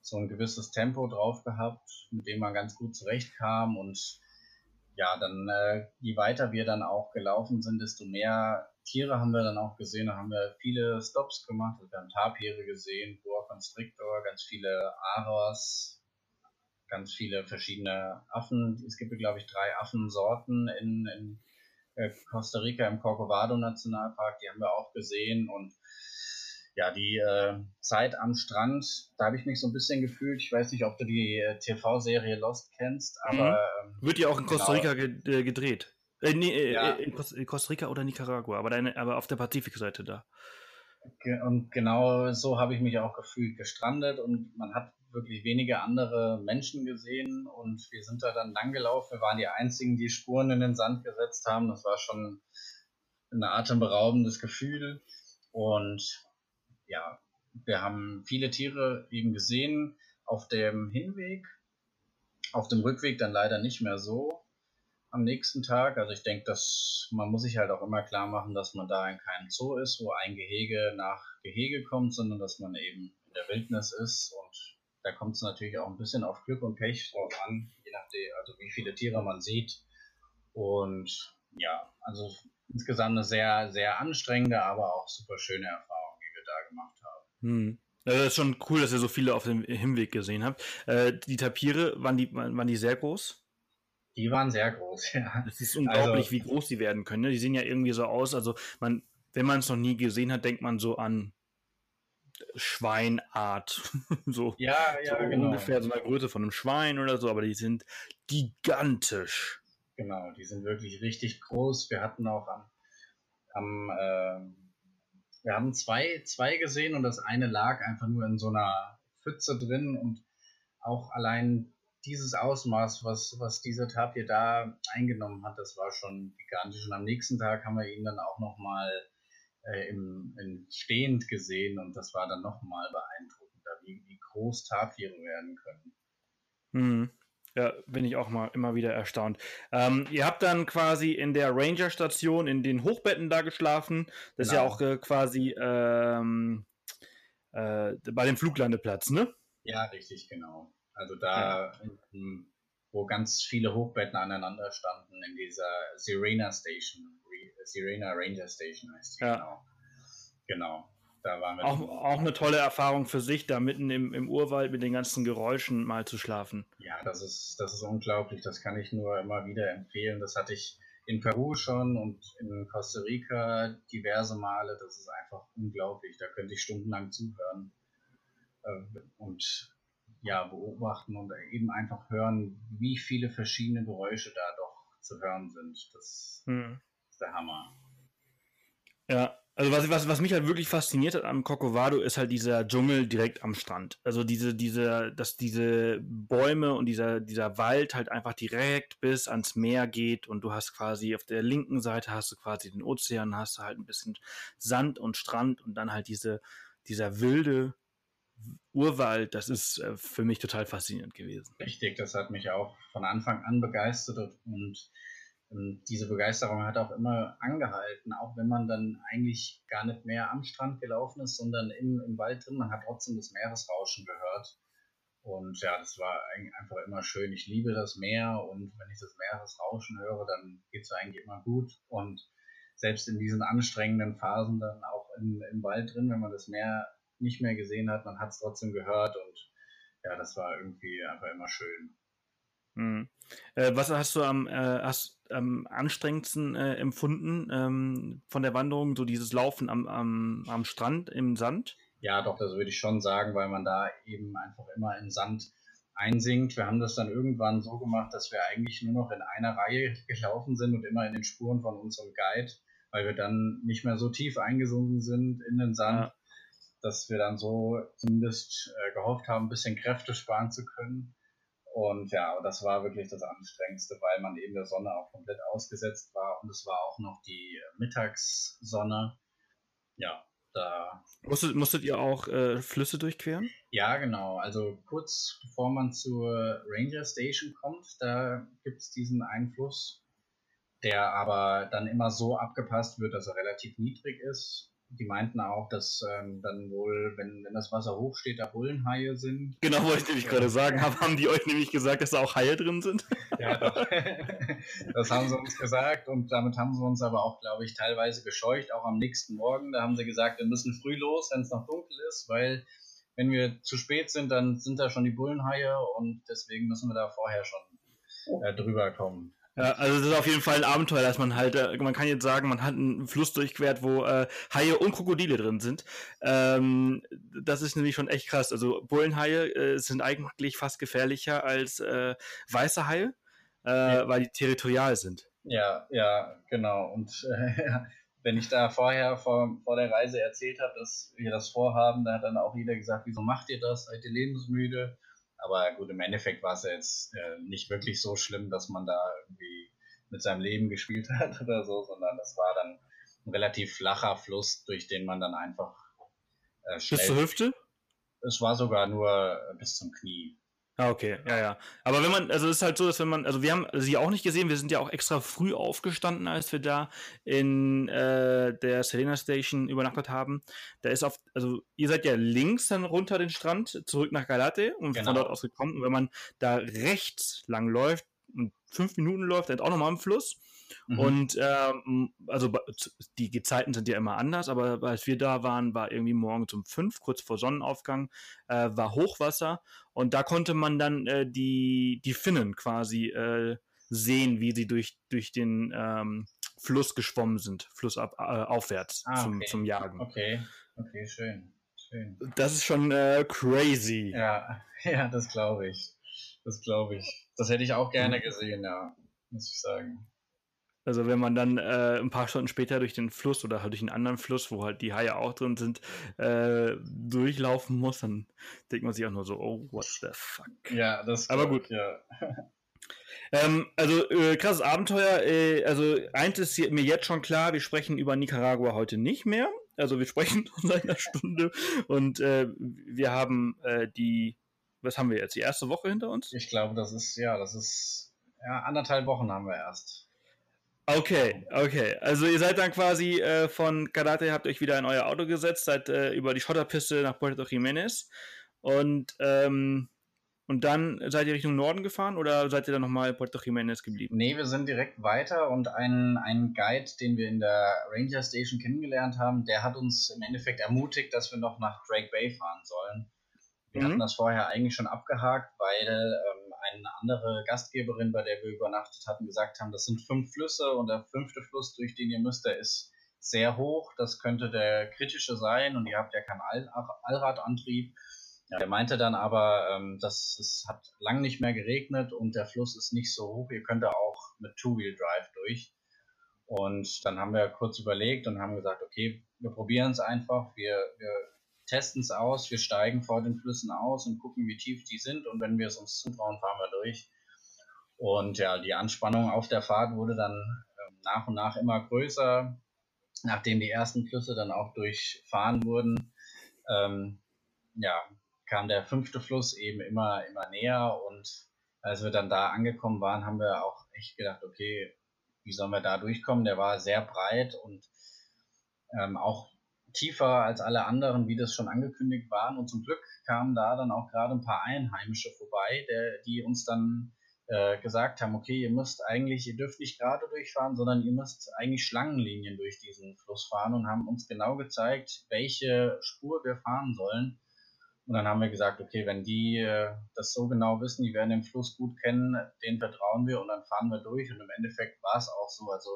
A: so ein gewisses Tempo drauf gehabt, mit dem man ganz gut zurechtkam und ja, dann äh, je weiter wir dann auch gelaufen sind, desto mehr Tiere haben wir dann auch gesehen. Da haben wir viele Stops gemacht. Also wir haben Tapire gesehen, Boa Constrictor, ganz viele Aros, ganz viele verschiedene Affen. Es gibt, glaube ich, drei Affensorten in, in äh, Costa Rica im Corcovado Nationalpark. Die haben wir auch gesehen und ja, die äh, Zeit am Strand, da habe ich mich so ein bisschen gefühlt. Ich weiß nicht, ob du die äh, TV-Serie Lost kennst, aber.
B: Mhm. Ähm, Wird ja auch in Costa genau. Rica ge äh, gedreht. Äh, nee, äh, ja. in Costa Rica oder Nicaragua, aber, deine, aber auf der Pazifikseite da.
A: Und genau so habe ich mich auch gefühlt, gestrandet und man hat wirklich wenige andere Menschen gesehen und wir sind da dann langgelaufen. Wir waren die einzigen, die Spuren in den Sand gesetzt haben. Das war schon ein atemberaubendes Gefühl. Und ja, wir haben viele Tiere eben gesehen auf dem Hinweg, auf dem Rückweg dann leider nicht mehr so am nächsten Tag. Also ich denke, dass man muss sich halt auch immer klar machen, dass man da in keinem Zoo ist, wo ein Gehege nach Gehege kommt, sondern dass man eben in der Wildnis ist und da kommt es natürlich auch ein bisschen auf Glück und Pech drauf an, je nachdem, also wie viele Tiere man sieht. Und ja, also insgesamt eine sehr, sehr anstrengende, aber auch super schöne Erfahrung, die wir da gemacht haben.
B: Hm. Das ist schon cool, dass ihr so viele auf dem Hinweg gesehen habt. Äh, die Tapire, waren die, waren die sehr groß?
A: Die waren sehr groß, ja.
B: Es ist unglaublich, also, wie groß die werden können. Ne? Die sehen ja irgendwie so aus. Also man, wenn man es noch nie gesehen hat, denkt man so an Schweinart. so,
A: ja, ja,
B: so
A: genau.
B: ungefähr so eine Größe von einem Schwein oder so, aber die sind gigantisch.
A: Genau, die sind wirklich richtig groß. Wir hatten auch am, am äh, wir haben zwei, zwei gesehen und das eine lag einfach nur in so einer Pfütze drin und auch allein dieses Ausmaß, was, was dieser Tapir da eingenommen hat, das war schon gigantisch. Und am nächsten Tag haben wir ihn dann auch nochmal äh, im, im Stehend gesehen und das war dann nochmal beeindruckender, wie, wie groß Tapire werden können.
B: Mhm. Ja, bin ich auch mal immer wieder erstaunt. Ähm, ihr habt dann quasi in der Ranger-Station in den Hochbetten da geschlafen. Das genau. ist ja genau. auch äh, quasi ähm, äh, bei dem Fluglandeplatz, ne?
A: Ja, richtig, genau. Also da, ja. in, wo ganz viele Hochbetten aneinander standen, in dieser Sirena Station. Sirena Ranger Station heißt die, ja. genau. Genau. Da waren wir
B: auch, auch eine tolle Erfahrung für sich, da mitten im, im Urwald mit den ganzen Geräuschen mal zu schlafen.
A: Ja, das ist, das ist unglaublich. Das kann ich nur immer wieder empfehlen. Das hatte ich in Peru schon und in Costa Rica diverse Male. Das ist einfach unglaublich. Da könnte ich stundenlang zuhören äh, und ja, beobachten und eben einfach hören, wie viele verschiedene Geräusche da doch zu hören sind. Das, hm ist der Hammer.
B: Ja, also was, was, was mich halt wirklich fasziniert hat am Corcovado ist halt dieser Dschungel direkt am Strand. Also diese, diese, dass diese Bäume und dieser, dieser Wald halt einfach direkt bis ans Meer geht und du hast quasi auf der linken Seite hast du quasi den Ozean, hast du halt ein bisschen Sand und Strand und dann halt diese, dieser wilde Urwald, das ist äh, für mich total faszinierend gewesen.
A: Richtig, das hat mich auch von Anfang an begeistert und und diese Begeisterung hat auch immer angehalten, auch wenn man dann eigentlich gar nicht mehr am Strand gelaufen ist, sondern im, im Wald drin. Man hat trotzdem das Meeresrauschen gehört. Und ja, das war einfach immer schön. Ich liebe das Meer und wenn ich das Meeresrauschen höre, dann geht es eigentlich immer gut. Und selbst in diesen anstrengenden Phasen dann auch im, im Wald drin, wenn man das Meer nicht mehr gesehen hat, man hat es trotzdem gehört und ja, das war irgendwie einfach immer schön.
B: Hm. Äh, was hast du am, äh, hast, am anstrengendsten äh, empfunden ähm, von der Wanderung? So dieses Laufen am, am, am Strand im Sand?
A: Ja, doch, das würde ich schon sagen, weil man da eben einfach immer in Sand einsinkt. Wir haben das dann irgendwann so gemacht, dass wir eigentlich nur noch in einer Reihe gelaufen sind und immer in den Spuren von unserem Guide, weil wir dann nicht mehr so tief eingesunken sind in den Sand, ja. Dass wir dann so zumindest äh, gehofft haben, ein bisschen Kräfte sparen zu können. Und ja, das war wirklich das Anstrengendste, weil man eben der Sonne auch komplett ausgesetzt war und es war auch noch die Mittagssonne. Ja, da.
B: Musstet, musstet ihr auch äh, Flüsse durchqueren?
A: Ja, genau. Also kurz bevor man zur Ranger Station kommt, da gibt es diesen Einfluss, der aber dann immer so abgepasst wird, dass er relativ niedrig ist. Die meinten auch, dass ähm, dann wohl, wenn, wenn das Wasser hoch steht, da Bullenhaie sind.
B: Genau, wollte ich nämlich gerade sagen. Haben, haben die euch nämlich gesagt, dass da auch Haie drin sind?
A: Ja, doch. das haben sie uns gesagt und damit haben sie uns aber auch, glaube ich, teilweise gescheucht, auch am nächsten Morgen. Da haben sie gesagt, wir müssen früh los, wenn es noch dunkel ist, weil wenn wir zu spät sind, dann sind da schon die Bullenhaie und deswegen müssen wir da vorher schon äh, drüber kommen.
B: Ja, also es ist auf jeden Fall ein Abenteuer, dass man halt, äh, man kann jetzt sagen, man hat einen Fluss durchquert, wo äh, Haie und Krokodile drin sind. Ähm, das ist nämlich schon echt krass. Also Bullenhaie äh, sind eigentlich fast gefährlicher als äh, weiße Haie, äh, ja. weil die territorial sind.
A: Ja, ja, genau. Und äh, wenn ich da vorher vor, vor der Reise erzählt habe, dass wir das vorhaben, da hat dann auch jeder gesagt, wieso macht ihr das? Seid ihr lebensmüde? Aber gut, im Endeffekt war es ja jetzt äh, nicht wirklich so schlimm, dass man da irgendwie mit seinem Leben gespielt hat oder so, sondern das war dann ein relativ flacher Fluss, durch den man dann einfach
B: äh, Bis zur Hüfte?
A: Es war sogar nur bis zum Knie.
B: Ah, okay, ja, ja. Aber wenn man, also es ist halt so, dass wenn man, also wir haben sie auch nicht gesehen, wir sind ja auch extra früh aufgestanden, als wir da in äh, der Selena Station übernachtet haben. Da ist auf, also ihr seid ja links dann runter den Strand, zurück nach Galate und genau. von dort aus gekommen. Und wenn man da rechts lang läuft und fünf Minuten läuft, dann auch nochmal im Fluss. Mhm. Und ähm, also die Gezeiten sind ja immer anders, aber als wir da waren, war irgendwie morgens um fünf, kurz vor Sonnenaufgang, äh, war Hochwasser und da konnte man dann äh, die, die Finnen quasi äh, sehen, wie sie durch, durch den ähm, Fluss geschwommen sind, flussauf, äh, aufwärts ah, zum,
A: okay.
B: zum Jagen.
A: Okay, okay, schön. schön.
B: Das ist schon äh, crazy.
A: Ja, ja, das glaube ich. Das glaube ich. Das hätte ich auch gerne gesehen, ja, muss ich sagen.
B: Also wenn man dann äh, ein paar Stunden später durch den Fluss oder halt durch einen anderen Fluss, wo halt die Haie auch drin sind, äh, durchlaufen muss, dann denkt man sich auch nur so, oh, what the fuck.
A: Ja, das
B: Aber gut. ja. ähm, also äh, krasses Abenteuer. Äh, also eins ist mir jetzt schon klar, wir sprechen über Nicaragua heute nicht mehr. Also wir sprechen seit einer Stunde und äh, wir haben äh, die, was haben wir jetzt, die erste Woche hinter uns?
A: Ich glaube, das ist, ja, das ist, ja, anderthalb Wochen haben wir erst.
B: Okay, okay. Also ihr seid dann quasi äh, von Karate, habt euch wieder in euer Auto gesetzt, seid äh, über die Schotterpiste nach Puerto Jiménez und ähm, und dann seid ihr Richtung Norden gefahren oder seid ihr dann nochmal in Puerto Jiménez geblieben?
A: Nee, wir sind direkt weiter und ein, ein Guide, den wir in der Ranger Station kennengelernt haben, der hat uns im Endeffekt ermutigt, dass wir noch nach Drake Bay fahren sollen. Wir mhm. hatten das vorher eigentlich schon abgehakt, weil ähm, eine andere Gastgeberin, bei der wir übernachtet hatten, gesagt haben, das sind fünf Flüsse und der fünfte Fluss, durch den ihr müsst, der ist sehr hoch. Das könnte der kritische sein und ihr habt ja keinen All Allradantrieb. Ja, er meinte dann aber, ähm, dass es hat lang nicht mehr geregnet und der Fluss ist nicht so hoch. Ihr könnt da auch mit Two-Wheel-Drive durch. Und dann haben wir kurz überlegt und haben gesagt, okay, wir probieren es einfach. Wir, wir testen es aus, wir steigen vor den Flüssen aus und gucken, wie tief die sind und wenn wir es uns zutrauen, fahren wir durch. Und ja, die Anspannung auf der Fahrt wurde dann äh, nach und nach immer größer, nachdem die ersten Flüsse dann auch durchfahren wurden. Ähm, ja, kam der fünfte Fluss eben immer, immer näher und als wir dann da angekommen waren, haben wir auch echt gedacht, okay, wie sollen wir da durchkommen? Der war sehr breit und ähm, auch tiefer als alle anderen, wie das schon angekündigt waren. Und zum Glück kamen da dann auch gerade ein paar Einheimische vorbei, der, die uns dann äh, gesagt haben, okay, ihr müsst eigentlich, ihr dürft nicht gerade durchfahren, sondern ihr müsst eigentlich Schlangenlinien durch diesen Fluss fahren und haben uns genau gezeigt, welche Spur wir fahren sollen. Und dann haben wir gesagt, okay, wenn die äh, das so genau wissen, die werden den Fluss gut kennen, denen vertrauen wir und dann fahren wir durch. Und im Endeffekt war es auch so. Also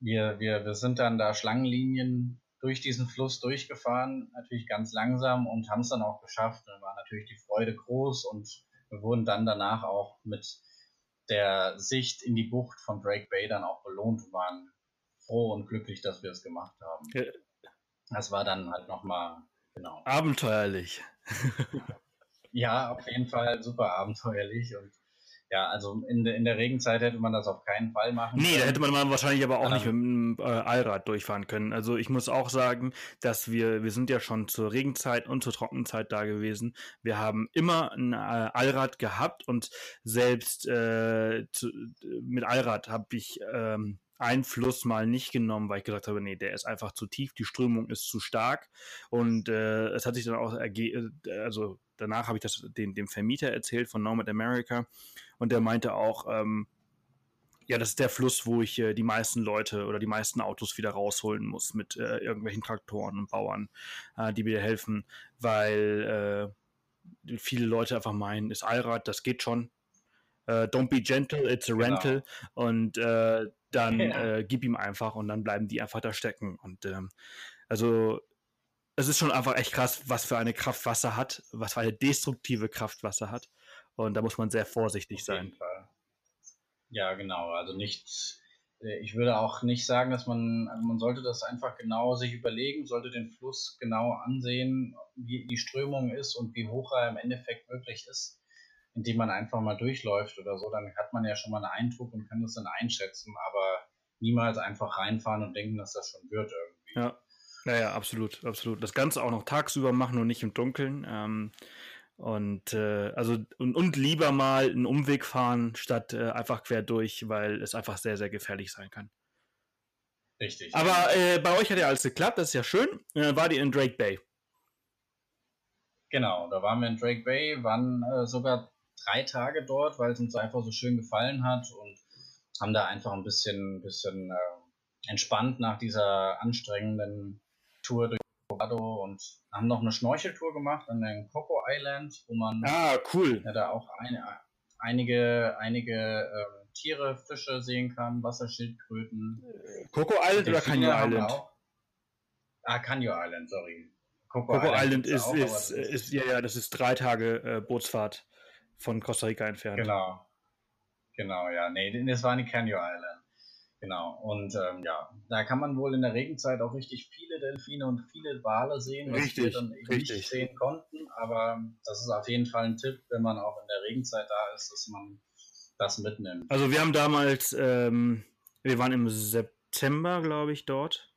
A: wir, wir, wir sind dann da Schlangenlinien durch diesen Fluss durchgefahren, natürlich ganz langsam und haben es dann auch geschafft. Dann war natürlich die Freude groß und wir wurden dann danach auch mit der Sicht in die Bucht von Drake Bay dann auch belohnt und waren froh und glücklich, dass wir es gemacht haben. Ja. Das war dann halt nochmal, genau.
B: Abenteuerlich.
A: ja, auf jeden Fall super abenteuerlich und ja, also in, de, in der Regenzeit hätte man das auf keinen Fall machen
B: Nee, können. da hätte man wahrscheinlich aber auch ja. nicht mit dem äh, Allrad durchfahren können. Also ich muss auch sagen, dass wir, wir sind ja schon zur Regenzeit und zur Trockenzeit da gewesen. Wir haben immer ein äh, Allrad gehabt und selbst äh, zu, mit Allrad habe ich ähm, einen Fluss mal nicht genommen, weil ich gesagt habe, nee, der ist einfach zu tief, die Strömung ist zu stark. Und äh, es hat sich dann auch ergeben, äh, also danach habe ich das den, dem Vermieter erzählt von Nomad America und der meinte auch, ähm, ja, das ist der Fluss, wo ich äh, die meisten Leute oder die meisten Autos wieder rausholen muss mit äh, irgendwelchen Traktoren und Bauern, äh, die mir helfen, weil äh, viele Leute einfach meinen, ist Allrad, das geht schon. Äh, don't be gentle, it's a genau. rental. Und äh, dann ja. gib ihm einfach und dann bleiben die einfach da stecken. Und ähm, also es ist schon einfach echt krass, was für eine Kraft Wasser hat, was für eine destruktive Kraft Wasser hat. Und da muss man sehr vorsichtig sein. Fall.
A: Ja, genau. Also nicht, äh, ich würde auch nicht sagen, dass man, also man sollte das einfach genau sich überlegen, sollte den Fluss genau ansehen, wie die Strömung ist und wie hoch er im Endeffekt wirklich ist, indem man einfach mal durchläuft oder so, dann hat man ja schon mal einen Eindruck und kann das dann einschätzen, aber niemals einfach reinfahren und denken, dass das schon wird irgendwie.
B: Ja. Naja, absolut, absolut. Das Ganze auch noch tagsüber machen und nicht im Dunkeln. Ähm, und äh, also und, und, lieber mal einen Umweg fahren, statt äh, einfach quer durch, weil es einfach sehr, sehr gefährlich sein kann.
A: Richtig.
B: Aber äh, bei euch hat ja alles geklappt, das ist ja schön. Äh, war die in Drake Bay?
A: Genau, da waren wir in Drake Bay, waren äh, sogar drei Tage dort, weil es uns einfach so schön gefallen hat und haben da einfach ein bisschen, bisschen äh, entspannt nach dieser anstrengenden Tour durch Colorado und haben noch eine Schnorcheltour gemacht an den Coco Island, wo man
B: ah, cool.
A: ja, da auch eine, einige, einige ähm, Tiere, Fische sehen kann, Wasserschildkröten.
B: Coco Island oder Canyon Island?
A: Ah, Canyon Island, sorry.
B: Coco, Coco Island, Island ist, auch, ist, ist, ist, ja, ja, das ist drei Tage äh, Bootsfahrt von Costa Rica entfernt.
A: Genau. Genau, ja. Nee, das war nicht Canyon Island. Genau, und ähm, ja, da kann man wohl in der Regenzeit auch richtig viele Delfine und viele Wale sehen,
B: was richtig, wir dann
A: richtig. nicht sehen konnten. Aber das ist auf jeden Fall ein Tipp, wenn man auch in der Regenzeit da ist, dass man das mitnimmt.
B: Also wir haben damals, ähm, wir waren im September, glaube ich, dort.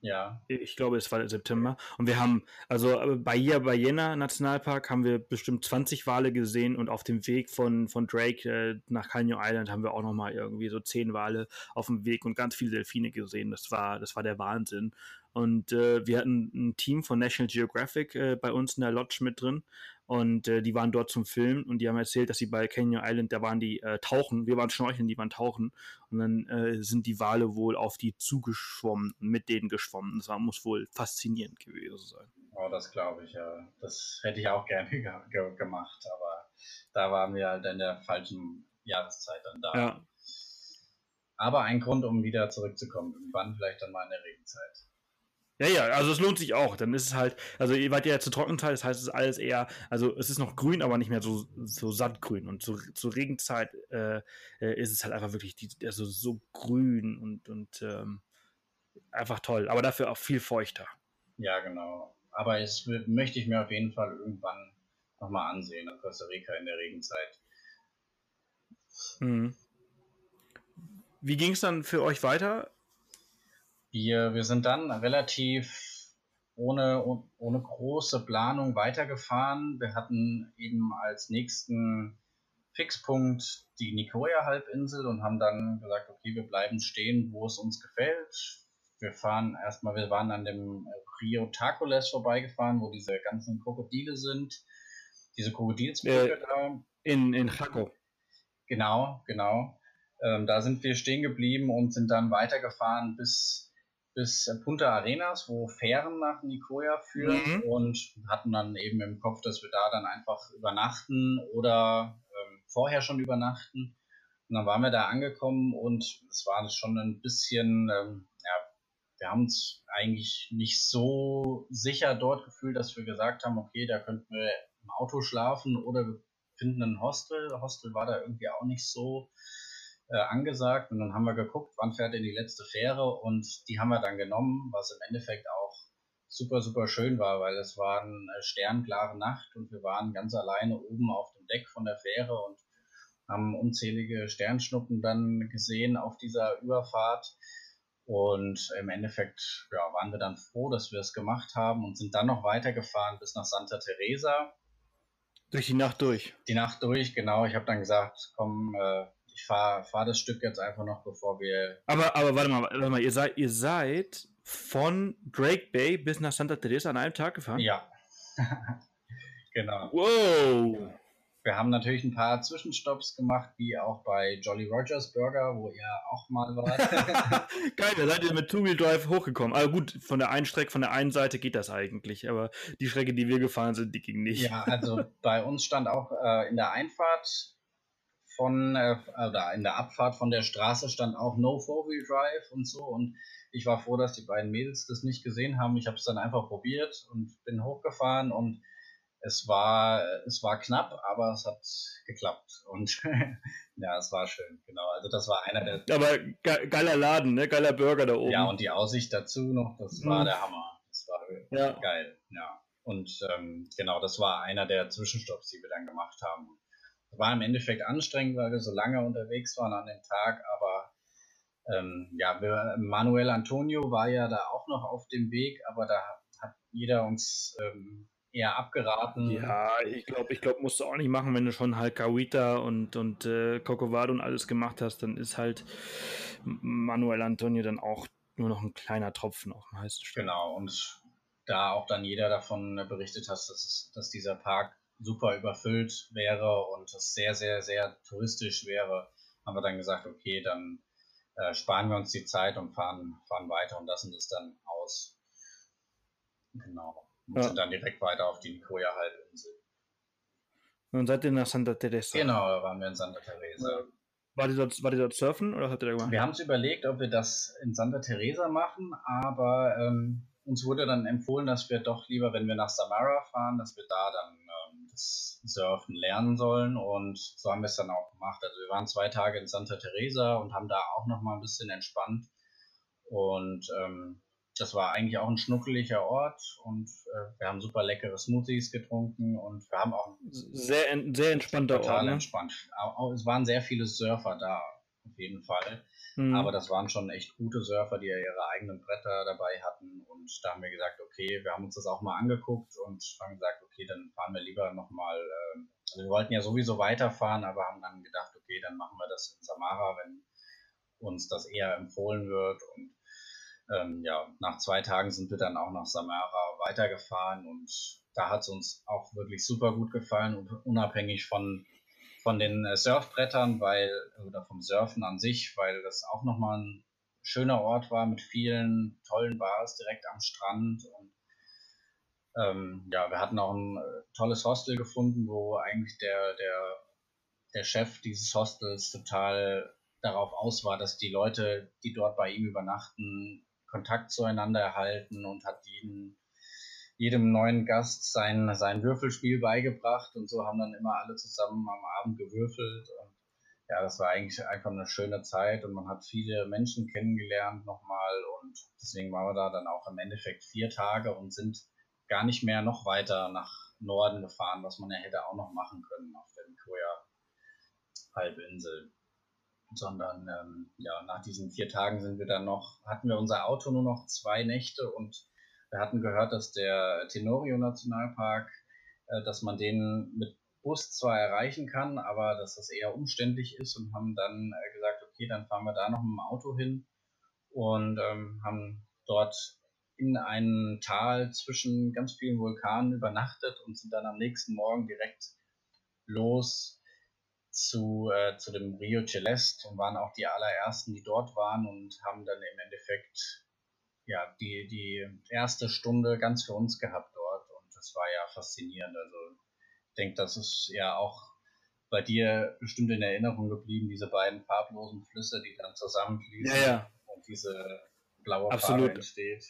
A: Ja.
B: Ich glaube, es war September. Und wir haben, also äh, bei Jena Nationalpark haben wir bestimmt 20 Wale gesehen und auf dem Weg von, von Drake äh, nach Canyon Island haben wir auch nochmal irgendwie so 10 Wale auf dem Weg und ganz viele Delfine gesehen. Das war, das war der Wahnsinn. Und äh, wir hatten ein Team von National Geographic äh, bei uns in der Lodge mit drin. Und äh, die waren dort zum Filmen und die haben erzählt, dass sie bei Canyon Island, da waren die äh, tauchen, wir waren schnorcheln, die waren tauchen. Und dann äh, sind die Wale wohl auf die zugeschwommen und mit denen geschwommen. Das war, muss wohl faszinierend gewesen sein.
A: Oh, das glaube ich, ja. Das hätte ich auch gerne ge ge gemacht, aber da waren wir halt in der falschen Jahreszeit dann da. Ja. Aber ein Grund, um wieder zurückzukommen. Irgendwann vielleicht dann mal in der Regenzeit.
B: Ja, ja, also es lohnt sich auch. Dann ist es halt, also ihr wart ja zur Trockenzeit, das heißt, es ist alles eher, also es ist noch grün, aber nicht mehr so, so sattgrün. Und zu, zur Regenzeit äh, äh, ist es halt einfach wirklich die, also so grün und, und ähm, einfach toll. Aber dafür auch viel feuchter.
A: Ja, genau. Aber es möchte ich mir auf jeden Fall irgendwann nochmal ansehen, in Costa Rica in der Regenzeit.
B: Mhm. Wie ging es dann für euch weiter?
A: Wir, wir sind dann relativ ohne, ohne große Planung weitergefahren. Wir hatten eben als nächsten Fixpunkt die Nicoya-Halbinsel und haben dann gesagt, okay, wir bleiben stehen, wo es uns gefällt. Wir fahren erstmal, wir waren an dem Rio Tacoles vorbeigefahren, wo diese ganzen Krokodile sind. Diese Krokodilsbrücke
B: äh, da. In, in Jaco.
A: Genau, genau. Ähm, da sind wir stehen geblieben und sind dann weitergefahren bis bis Punta Arenas, wo Fähren nach Nicoya führen mhm. und hatten dann eben im Kopf, dass wir da dann einfach übernachten oder ähm, vorher schon übernachten. Und dann waren wir da angekommen und es war schon ein bisschen, ähm, ja, wir haben uns eigentlich nicht so sicher dort gefühlt, dass wir gesagt haben, okay, da könnten wir im Auto schlafen oder wir finden ein Hostel. Hostel war da irgendwie auch nicht so äh, angesagt und dann haben wir geguckt, wann fährt denn die letzte Fähre und die haben wir dann genommen, was im Endeffekt auch super, super schön war, weil es war eine sternklare Nacht und wir waren ganz alleine oben auf dem Deck von der Fähre und haben unzählige Sternschnuppen dann gesehen auf dieser Überfahrt. Und im Endeffekt ja, waren wir dann froh, dass wir es gemacht haben und sind dann noch weitergefahren bis nach Santa Teresa.
B: Durch die Nacht durch.
A: Die Nacht durch, genau. Ich habe dann gesagt, komm, äh, ich fahre fahr das Stück jetzt einfach noch, bevor wir.
B: Aber, aber warte mal, warte mal, ihr seid, ihr seid von Drake Bay bis nach Santa Teresa an einem Tag gefahren?
A: Ja. genau.
B: Wow.
A: Wir haben natürlich ein paar Zwischenstopps gemacht, wie auch bei Jolly Rogers Burger, wo ihr auch mal wart.
B: Geil, da seid ihr mit Two-Wheel Drive hochgekommen. Aber gut, von der einen Strecke, von der einen Seite geht das eigentlich, aber die Strecke, die wir gefahren sind, die ging nicht.
A: Ja, also bei uns stand auch äh, in der Einfahrt von, äh, oder in der Abfahrt von der Straße stand auch No Four-Wheel Drive und so und ich war froh, dass die beiden Mädels das nicht gesehen haben. Ich habe es dann einfach probiert und bin hochgefahren und es war, es war knapp, aber es hat geklappt. Und ja, es war schön, genau. Also das war einer der.
B: Aber ge geiler Laden, ne? Geiler Burger da oben.
A: Ja, und die Aussicht dazu noch, das war mhm. der Hammer. Das war ja. geil, ja. Und ähm, genau, das war einer der Zwischenstopps, die wir dann gemacht haben. War im Endeffekt anstrengend, weil wir so lange unterwegs waren an dem Tag, aber ähm, ja, wir, Manuel Antonio war ja da auch noch auf dem Weg, aber da hat jeder uns ähm, eher abgeraten.
B: Ja, ich glaube, ich glaube, musst du auch nicht machen, wenn du schon halt Kawita und, und äh, Cocovado und alles gemacht hast, dann ist halt Manuel Antonio dann auch nur noch ein kleiner Tropfen auf dem heißen
A: Stuhl. Genau, und da auch dann jeder davon berichtet hat, dass, es, dass dieser Park super überfüllt wäre und es sehr, sehr, sehr touristisch wäre, haben wir dann gesagt, okay, dann äh, sparen wir uns die Zeit und fahren, fahren weiter und lassen das dann aus. Genau und ja. sind dann direkt weiter auf die Nicoya-Halbinsel.
B: Und seid ihr nach Santa Teresa?
A: Genau, da waren wir in Santa Teresa.
B: War die dort, war die dort surfen oder habt ihr da gemacht?
A: Wir haben es überlegt, ob wir das in Santa Teresa machen, aber ähm, uns wurde dann empfohlen, dass wir doch lieber, wenn wir nach Samara fahren, dass wir da dann ähm, Surfen lernen sollen und so haben wir es dann auch gemacht. Also wir waren zwei Tage in Santa Teresa und haben da auch noch mal ein bisschen entspannt und ähm, das war eigentlich auch ein schnuckeliger Ort und äh, wir haben super leckere Smoothies getrunken und wir haben auch
B: sehr sehr entspannter
A: total Ort, ne? entspannt. Auch, es waren sehr viele Surfer da auf jeden Fall, mhm. aber das waren schon echt gute Surfer, die ja ihre eigenen Bretter dabei hatten und da haben wir gesagt, okay, wir haben uns das auch mal angeguckt und haben gesagt, okay, dann fahren wir lieber noch mal. Äh, also wir wollten ja sowieso weiterfahren, aber haben dann gedacht, okay, dann machen wir das in Samara, wenn uns das eher empfohlen wird und ähm, ja, nach zwei Tagen sind wir dann auch nach Samara weitergefahren und da hat es uns auch wirklich super gut gefallen, unabhängig von, von den äh, Surfbrettern, weil, oder vom Surfen an sich, weil das auch nochmal ein schöner Ort war mit vielen tollen Bars direkt am Strand und ähm, ja, wir hatten auch ein äh, tolles Hostel gefunden, wo eigentlich der, der, der Chef dieses Hostels total darauf aus war, dass die Leute, die dort bei ihm übernachten, Kontakt zueinander erhalten und hat jeden, jedem neuen Gast sein, sein Würfelspiel beigebracht und so haben dann immer alle zusammen am Abend gewürfelt und ja, das war eigentlich einfach eine schöne Zeit und man hat viele Menschen kennengelernt nochmal und deswegen waren wir da dann auch im Endeffekt vier Tage und sind gar nicht mehr noch weiter nach Norden gefahren, was man ja hätte auch noch machen können auf der Nicoya Halbinsel. Sondern ähm, ja, nach diesen vier Tagen sind wir dann noch, hatten wir unser Auto nur noch zwei Nächte und wir hatten gehört, dass der Tenorio Nationalpark, äh, dass man den mit Bus zwar erreichen kann, aber dass das eher umständlich ist und haben dann äh, gesagt, okay, dann fahren wir da noch mit dem Auto hin und ähm, haben dort in einem Tal zwischen ganz vielen Vulkanen übernachtet und sind dann am nächsten Morgen direkt los zu, äh, zu dem Rio Celeste und waren auch die allerersten, die dort waren und haben dann im Endeffekt ja, die, die erste Stunde ganz für uns gehabt dort und das war ja faszinierend. Also ich denke, das ist ja auch bei dir bestimmt in Erinnerung geblieben, diese beiden farblosen Flüsse, die dann zusammenfließen
B: ja, ja.
A: und diese blaue
B: Absolut.
A: Farbe entsteht.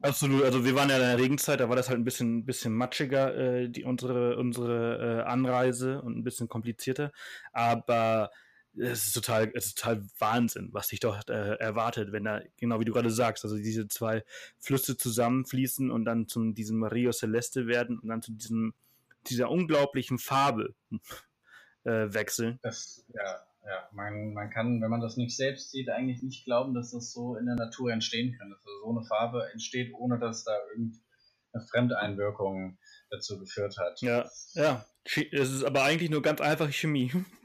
B: Absolut, also wir waren ja in der Regenzeit, da war das halt ein bisschen, bisschen matschiger, äh, die, unsere, unsere äh, Anreise und ein bisschen komplizierter. Aber es ist total, es ist total Wahnsinn, was dich dort äh, erwartet, wenn da, genau wie du gerade sagst, also diese zwei Flüsse zusammenfließen und dann zu diesem Rio Celeste werden und dann zu diesem, dieser unglaublichen Farbe äh, wechseln.
A: Das, ja, ja, man, man kann, wenn man das nicht selbst sieht, eigentlich nicht glauben, dass das so in der Natur entstehen kann. Dass so eine Farbe entsteht, ohne dass da irgendeine Fremdeinwirkung dazu geführt hat.
B: Ja, ja. Es ist aber eigentlich nur ganz einfache Chemie.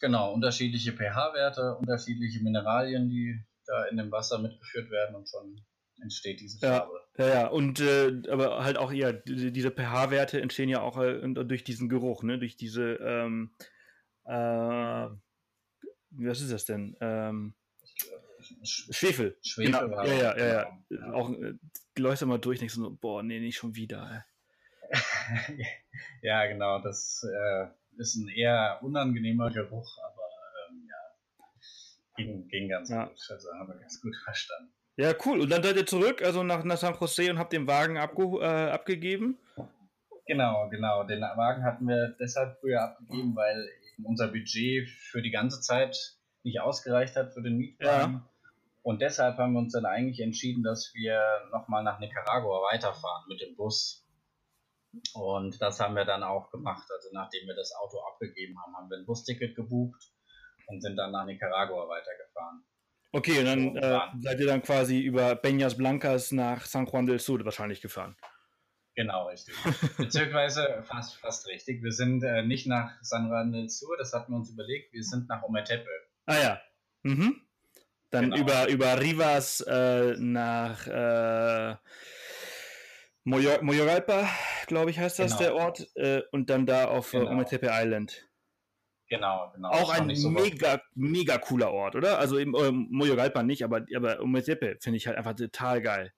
A: genau, unterschiedliche pH-Werte, unterschiedliche Mineralien, die da in dem Wasser mitgeführt werden und schon entsteht diese Farbe.
B: Ja, ja, und äh, aber halt auch eher diese pH-Werte entstehen ja auch äh, durch diesen Geruch, ne? Durch diese ähm, äh, was ist das denn? Ähm, Schwefel. Schwefel. Genau. Ja, ja, ja, ja. Genau. Auch äh, läuft mal durch, denkst so, boah, nee, nicht schon wieder.
A: ja, genau, das äh, ist ein eher unangenehmer Geruch, aber ähm, ja, ging, ging ganz ja. gut. Also haben wir ganz gut verstanden.
B: Ja, cool. Und dann seid ihr zurück, also nach, nach San Jose und habt den Wagen abge äh, abgegeben?
A: Genau, genau. Den Wagen hatten wir deshalb früher abgegeben, weil unser Budget für die ganze Zeit nicht ausgereicht hat für den Mietwagen. Ja. Und deshalb haben wir uns dann eigentlich entschieden, dass wir nochmal nach Nicaragua weiterfahren mit dem Bus. Und das haben wir dann auch gemacht. Also nachdem wir das Auto abgegeben haben, haben wir ein Busticket gebucht und sind dann nach Nicaragua weitergefahren.
B: Okay, und dann äh, seid ihr dann quasi über Peñas Blancas nach San Juan del Sur wahrscheinlich gefahren.
A: Genau, richtig. Beziehungsweise fast, fast richtig. Wir sind äh, nicht nach San Juan del Sur, das hatten wir uns überlegt, wir sind nach Ometepe.
B: Ah ja. Mhm. Dann genau. über, über Rivas äh, nach äh, Moyoralpa, glaube ich, heißt das genau. der Ort. Äh, und dann da auf äh, genau. Ometepe Island.
A: Genau, genau.
B: Auch ein so mega, gut. mega cooler Ort, oder? Also im äh, Moyogalpa nicht, aber, aber Ometepe finde ich halt einfach total geil.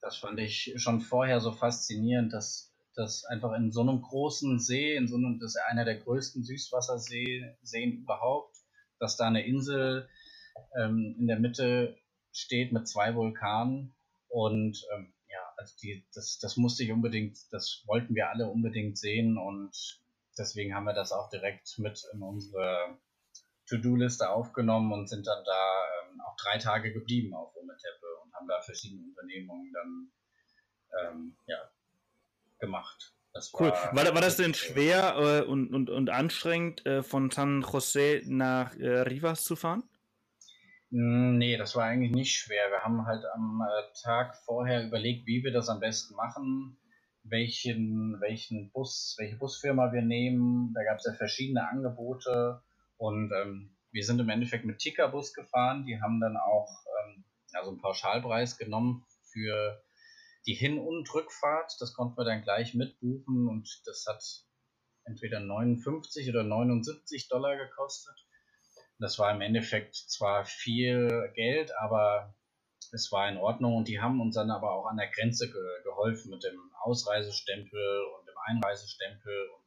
A: Das fand ich schon vorher so faszinierend, dass das einfach in so einem großen See, in so einem, das ist einer der größten Süßwasserseen überhaupt, dass da eine Insel ähm, in der Mitte steht mit zwei Vulkanen und ähm, also die, das, das musste ich unbedingt, das wollten wir alle unbedingt sehen und deswegen haben wir das auch direkt mit in unsere To-Do-Liste aufgenommen und sind dann da ähm, auch drei Tage geblieben auf Ometepe und haben da verschiedene Unternehmungen dann ähm, ja, gemacht.
B: Das war, cool. War, war das denn schwer äh, und, und, und anstrengend, äh, von San Jose nach äh, Rivas zu fahren?
A: Hm, nee, das war eigentlich nicht schwer. Wir haben halt am äh, Tag vorher überlegt, wie wir das am besten machen welchen, welchen Bus, welche Busfirma wir nehmen. Da gab es ja verschiedene Angebote und ähm, wir sind im Endeffekt mit Tickerbus gefahren. Die haben dann auch ähm, also einen Pauschalpreis genommen für die Hin- und Rückfahrt. Das konnten wir dann gleich mitbuchen und das hat entweder 59 oder 79 Dollar gekostet. Das war im Endeffekt zwar viel Geld, aber es war in Ordnung und die haben uns dann aber auch an der Grenze ge geholfen mit dem Ausreisestempel und dem Einreisestempel und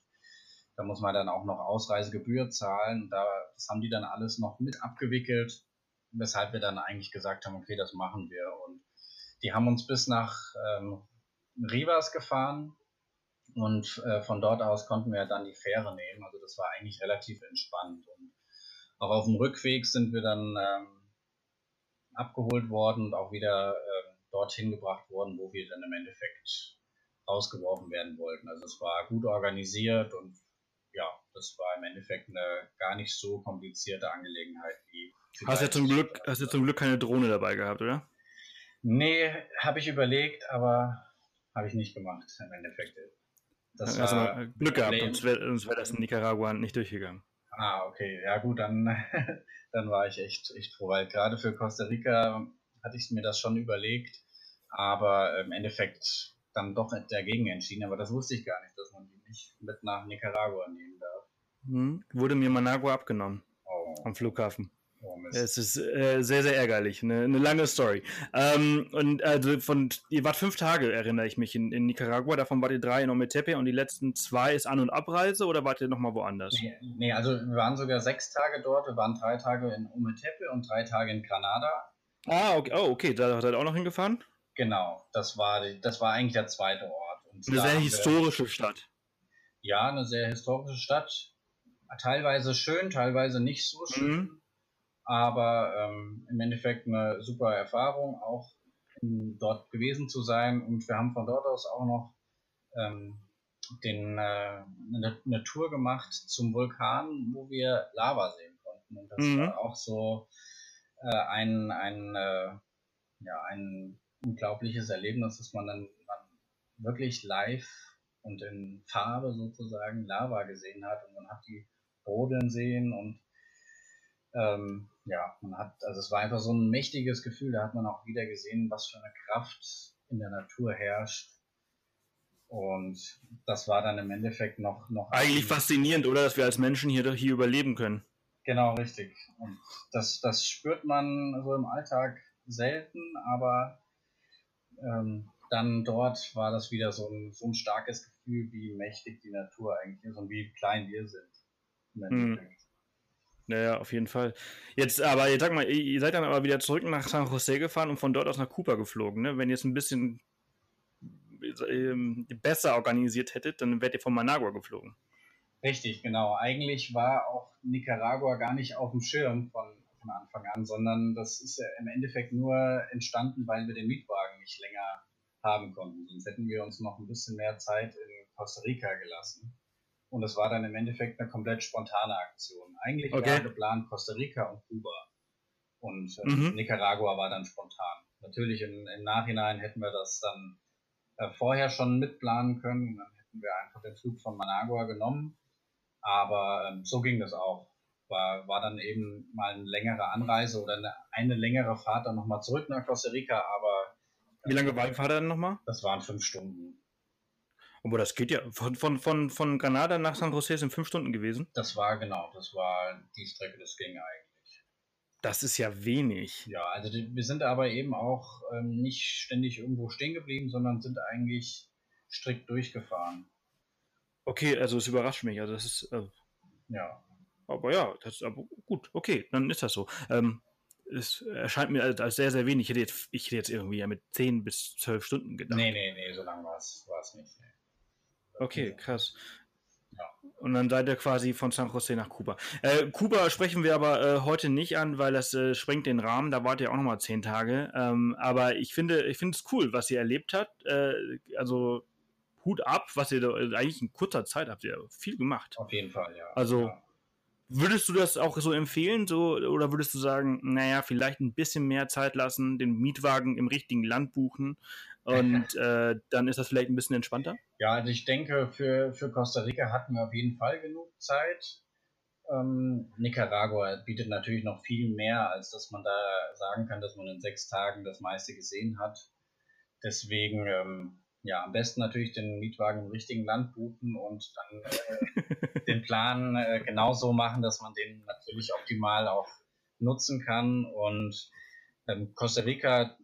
A: da muss man dann auch noch Ausreisegebühr zahlen. Da, das haben die dann alles noch mit abgewickelt, weshalb wir dann eigentlich gesagt haben, okay, das machen wir. Und die haben uns bis nach ähm, Rivas gefahren und äh, von dort aus konnten wir dann die Fähre nehmen. Also das war eigentlich relativ entspannt. Und auch auf dem Rückweg sind wir dann ähm, abgeholt worden und auch wieder äh, dorthin gebracht worden, wo wir dann im Endeffekt rausgeworfen werden wollten. Also es war gut organisiert und ja, das war im Endeffekt eine gar nicht so komplizierte Angelegenheit wie.
B: Hast du zum Glück, hast du zum Glück keine Drohne dabei gehabt, oder?
A: Nee, habe ich überlegt, aber habe ich nicht gemacht im Endeffekt.
B: Das also war Glück gehabt, sonst wäre wär das in Nicaragua nicht durchgegangen.
A: Ah, okay. Ja gut, dann, dann war ich echt, echt froh, weil gerade für Costa Rica hatte ich mir das schon überlegt, aber im Endeffekt dann doch dagegen entschieden. Aber das wusste ich gar nicht, dass man die nicht mit nach Nicaragua nehmen darf.
B: Hm, wurde mir Managua abgenommen. Oh. Am Flughafen. Oh, es ist äh, sehr, sehr ärgerlich. Eine, eine lange Story. Ähm, und also von, ihr wart fünf Tage, erinnere ich mich, in, in Nicaragua. Davon wart ihr drei in Ometepe und die letzten zwei ist An- und Abreise oder wart ihr nochmal woanders?
A: Nee, nee, also wir waren sogar sechs Tage dort. Wir waren drei Tage in Ometepe und drei Tage in Granada.
B: Ah, okay, oh, okay. da seid ihr auch noch hingefahren?
A: Genau, das war, das war eigentlich der zweite Ort.
B: Und eine sehr historische wir, Stadt.
A: Ja, eine sehr historische Stadt. Teilweise schön, teilweise nicht so schön. Mhm aber ähm, im Endeffekt eine super Erfahrung, auch dort gewesen zu sein. Und wir haben von dort aus auch noch ähm, den, äh, eine, eine, Tour gemacht zum Vulkan, wo wir Lava sehen konnten. Und das mhm. war auch so äh, ein, ein, äh, ja, ein unglaubliches Erlebnis, dass man dann man wirklich live und in Farbe sozusagen Lava gesehen hat und man hat die brodeln sehen und ähm, ja, man hat, also es war einfach so ein mächtiges Gefühl, da hat man auch wieder gesehen, was für eine Kraft in der Natur herrscht. Und das war dann im Endeffekt noch. noch
B: Eigentlich faszinierend, oder? Dass wir als Menschen hier, hier überleben können.
A: Genau, richtig. Und das, das spürt man so im Alltag selten, aber ähm, dann dort war das wieder so ein, so ein starkes Gefühl, wie mächtig die Natur eigentlich ist und wie klein wir sind.
B: Hm. Ja, ja, auf jeden Fall. Jetzt aber, jetzt sag mal, ihr seid dann aber wieder zurück nach San Jose gefahren und von dort aus nach Kuba geflogen, ne? Wenn ihr es ein bisschen ähm, besser organisiert hättet, dann wärt ihr von Managua geflogen.
A: Richtig, genau. Eigentlich war auch Nicaragua gar nicht auf dem Schirm von, von Anfang an, sondern das ist ja im Endeffekt nur entstanden, weil wir den Mietwagen nicht länger haben konnten. Sonst hätten wir uns noch ein bisschen mehr Zeit in Costa Rica gelassen. Und es war dann im Endeffekt eine komplett spontane Aktion. Eigentlich okay. war geplant Costa Rica und Kuba. Und äh, mhm. Nicaragua war dann spontan. Natürlich im, im, Nachhinein hätten wir das dann äh, vorher schon mitplanen können. Dann hätten wir einfach den Flug von Managua genommen. Aber ähm, so ging das auch. War, war dann eben mal eine längere Anreise oder eine, eine längere Fahrt dann nochmal zurück nach Costa Rica. Aber
B: wie lange war die Fahrt dann nochmal?
A: Das waren fünf Stunden.
B: Aber das geht ja. Von, von, von, von Granada nach San Jose sind fünf Stunden gewesen?
A: Das war genau, das war die Strecke, das ging eigentlich.
B: Das ist ja wenig.
A: Ja, also die, wir sind aber eben auch ähm, nicht ständig irgendwo stehen geblieben, sondern sind eigentlich strikt durchgefahren.
B: Okay, also es überrascht mich. Also das ist. Äh,
A: ja.
B: Aber ja, das ist aber gut, okay, dann ist das so. Ähm, es erscheint mir als sehr, sehr wenig. Ich hätte jetzt, ich hätte jetzt irgendwie ja mit 10 bis 12 Stunden gedacht.
A: Nee, nee, nee, so lange war es nicht. Nee.
B: Okay, krass. Und dann seid ihr quasi von San Jose nach Kuba. Äh, Kuba sprechen wir aber äh, heute nicht an, weil das äh, sprengt den Rahmen. Da wart ihr auch nochmal zehn Tage. Ähm, aber ich finde, ich finde es cool, was ihr erlebt habt. Äh, also Hut ab, was ihr da, äh, eigentlich in kurzer Zeit habt ihr viel gemacht.
A: Auf jeden Fall, ja.
B: Also
A: ja.
B: würdest du das auch so empfehlen, so oder würdest du sagen, naja, vielleicht ein bisschen mehr Zeit lassen, den Mietwagen im richtigen Land buchen? Und äh, dann ist das vielleicht ein bisschen entspannter?
A: Ja, also ich denke, für, für Costa Rica hatten wir auf jeden Fall genug Zeit. Ähm, Nicaragua bietet natürlich noch viel mehr, als dass man da sagen kann, dass man in sechs Tagen das meiste gesehen hat. Deswegen, ähm, ja, am besten natürlich den Mietwagen im richtigen Land buchen und dann äh, den Plan äh, genauso machen, dass man den natürlich optimal auch nutzen kann. Und ähm, Costa Rica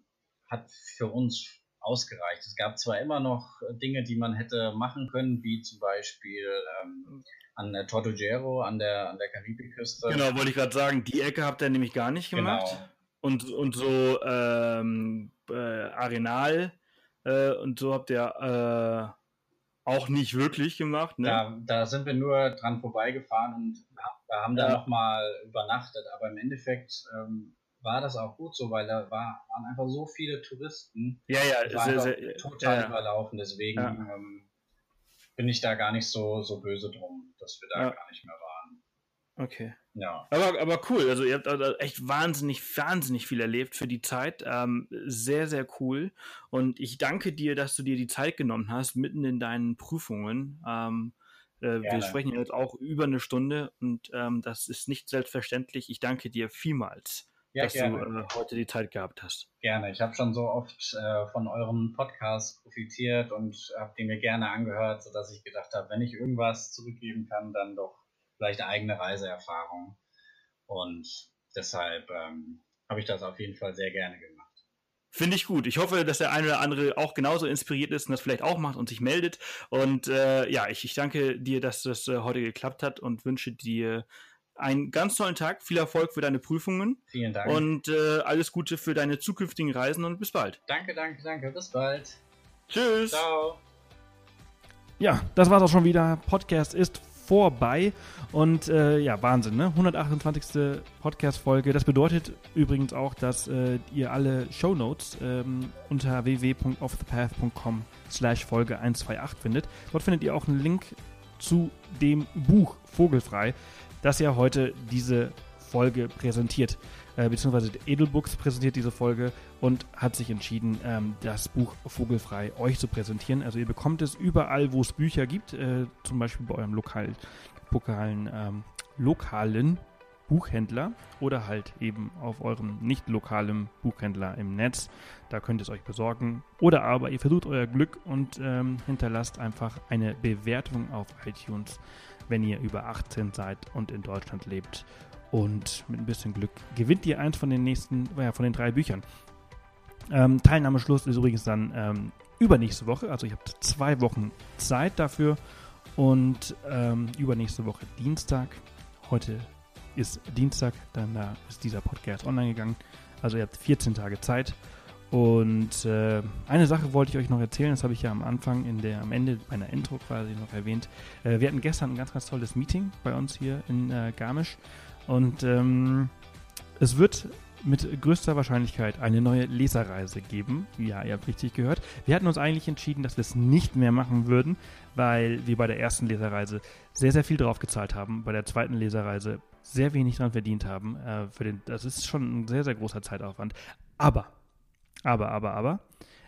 A: hat für uns ausgereicht. Es gab zwar immer noch Dinge, die man hätte machen können, wie zum Beispiel ähm, an der Tortuguero, an der, an der Karibikküste.
B: Genau, wollte ich gerade sagen, die Ecke habt ihr nämlich gar nicht gemacht. Genau. Und, und so ähm, äh, Arenal äh, und so habt ihr äh, auch nicht wirklich gemacht. Ne?
A: Da, da sind wir nur dran vorbeigefahren und wir haben da ja. nochmal übernachtet, aber im Endeffekt ähm, war das auch gut so, weil da war, waren einfach so viele Touristen.
B: Ja, ja,
A: sehr, sehr, total ja. überlaufen. Deswegen ja. ähm, bin ich da gar nicht so, so böse drum, dass wir da ja. gar nicht mehr waren.
B: Okay.
A: Ja.
B: Aber, aber cool. Also ihr habt also echt wahnsinnig, wahnsinnig viel erlebt für die Zeit. Ähm, sehr, sehr cool. Und ich danke dir, dass du dir die Zeit genommen hast, mitten in deinen Prüfungen. Ähm, äh, wir sprechen jetzt auch über eine Stunde und ähm, das ist nicht selbstverständlich. Ich danke dir vielmals ja, dass gerne. du äh, heute die Zeit gehabt hast.
A: Gerne. Ich habe schon so oft äh, von eurem Podcast profitiert und habe den mir gerne angehört, sodass ich gedacht habe, wenn ich irgendwas zurückgeben kann, dann doch vielleicht eigene Reiseerfahrung. Und deshalb ähm, habe ich das auf jeden Fall sehr gerne gemacht.
B: Finde ich gut. Ich hoffe, dass der eine oder andere auch genauso inspiriert ist und das vielleicht auch macht und sich meldet. Und äh, ja, ich, ich danke dir, dass das äh, heute geklappt hat und wünsche dir einen ganz tollen Tag, viel Erfolg für deine Prüfungen.
A: Vielen Dank.
B: Und äh, alles Gute für deine zukünftigen Reisen und bis bald.
A: Danke, danke, danke. Bis bald.
B: Tschüss.
A: Ciao.
C: Ja, das war's auch schon wieder. Podcast ist vorbei. Und äh, ja, Wahnsinn, ne? 128. Podcast-Folge. Das bedeutet übrigens auch, dass äh, ihr alle Shownotes ähm, unter www.offthepath.com slash Folge 128 findet. Dort findet ihr auch einen Link zu dem Buch Vogelfrei das ja heute diese Folge präsentiert. Äh, beziehungsweise Edelbooks präsentiert diese Folge und hat sich entschieden, ähm, das Buch Vogelfrei euch zu präsentieren. Also ihr bekommt es überall, wo es Bücher gibt, äh, zum Beispiel bei eurem lokal, lokalen, ähm, lokalen
B: Buchhändler oder halt eben auf eurem nicht lokalen Buchhändler im Netz. Da könnt ihr es euch besorgen. Oder aber ihr versucht euer Glück und ähm, hinterlasst einfach eine Bewertung auf iTunes, wenn ihr über 18 seid und in Deutschland lebt. Und mit ein bisschen Glück gewinnt ihr eins von den nächsten, ja, von den drei Büchern. Ähm, Teilnahmeschluss ist übrigens dann ähm, übernächste Woche. Also ich habe zwei Wochen Zeit dafür. Und ähm, übernächste Woche Dienstag. Heute ist Dienstag, dann da ist dieser Podcast online gegangen. Also ihr habt 14 Tage Zeit. Und äh, eine Sache wollte ich euch noch erzählen, das habe ich ja am Anfang, in der, am Ende meiner Intro quasi noch erwähnt. Äh, wir hatten gestern ein ganz, ganz tolles Meeting bei uns hier in äh, Garmisch. Und ähm, es wird mit größter Wahrscheinlichkeit eine neue Leserreise geben. Ja, ihr habt richtig gehört. Wir hatten uns eigentlich entschieden, dass wir es nicht mehr machen würden, weil wir bei der ersten Leserreise sehr, sehr viel drauf gezahlt haben. Bei der zweiten Leserreise sehr wenig dran verdient haben. Äh, für den, das ist schon ein sehr, sehr großer Zeitaufwand. Aber, aber, aber, aber,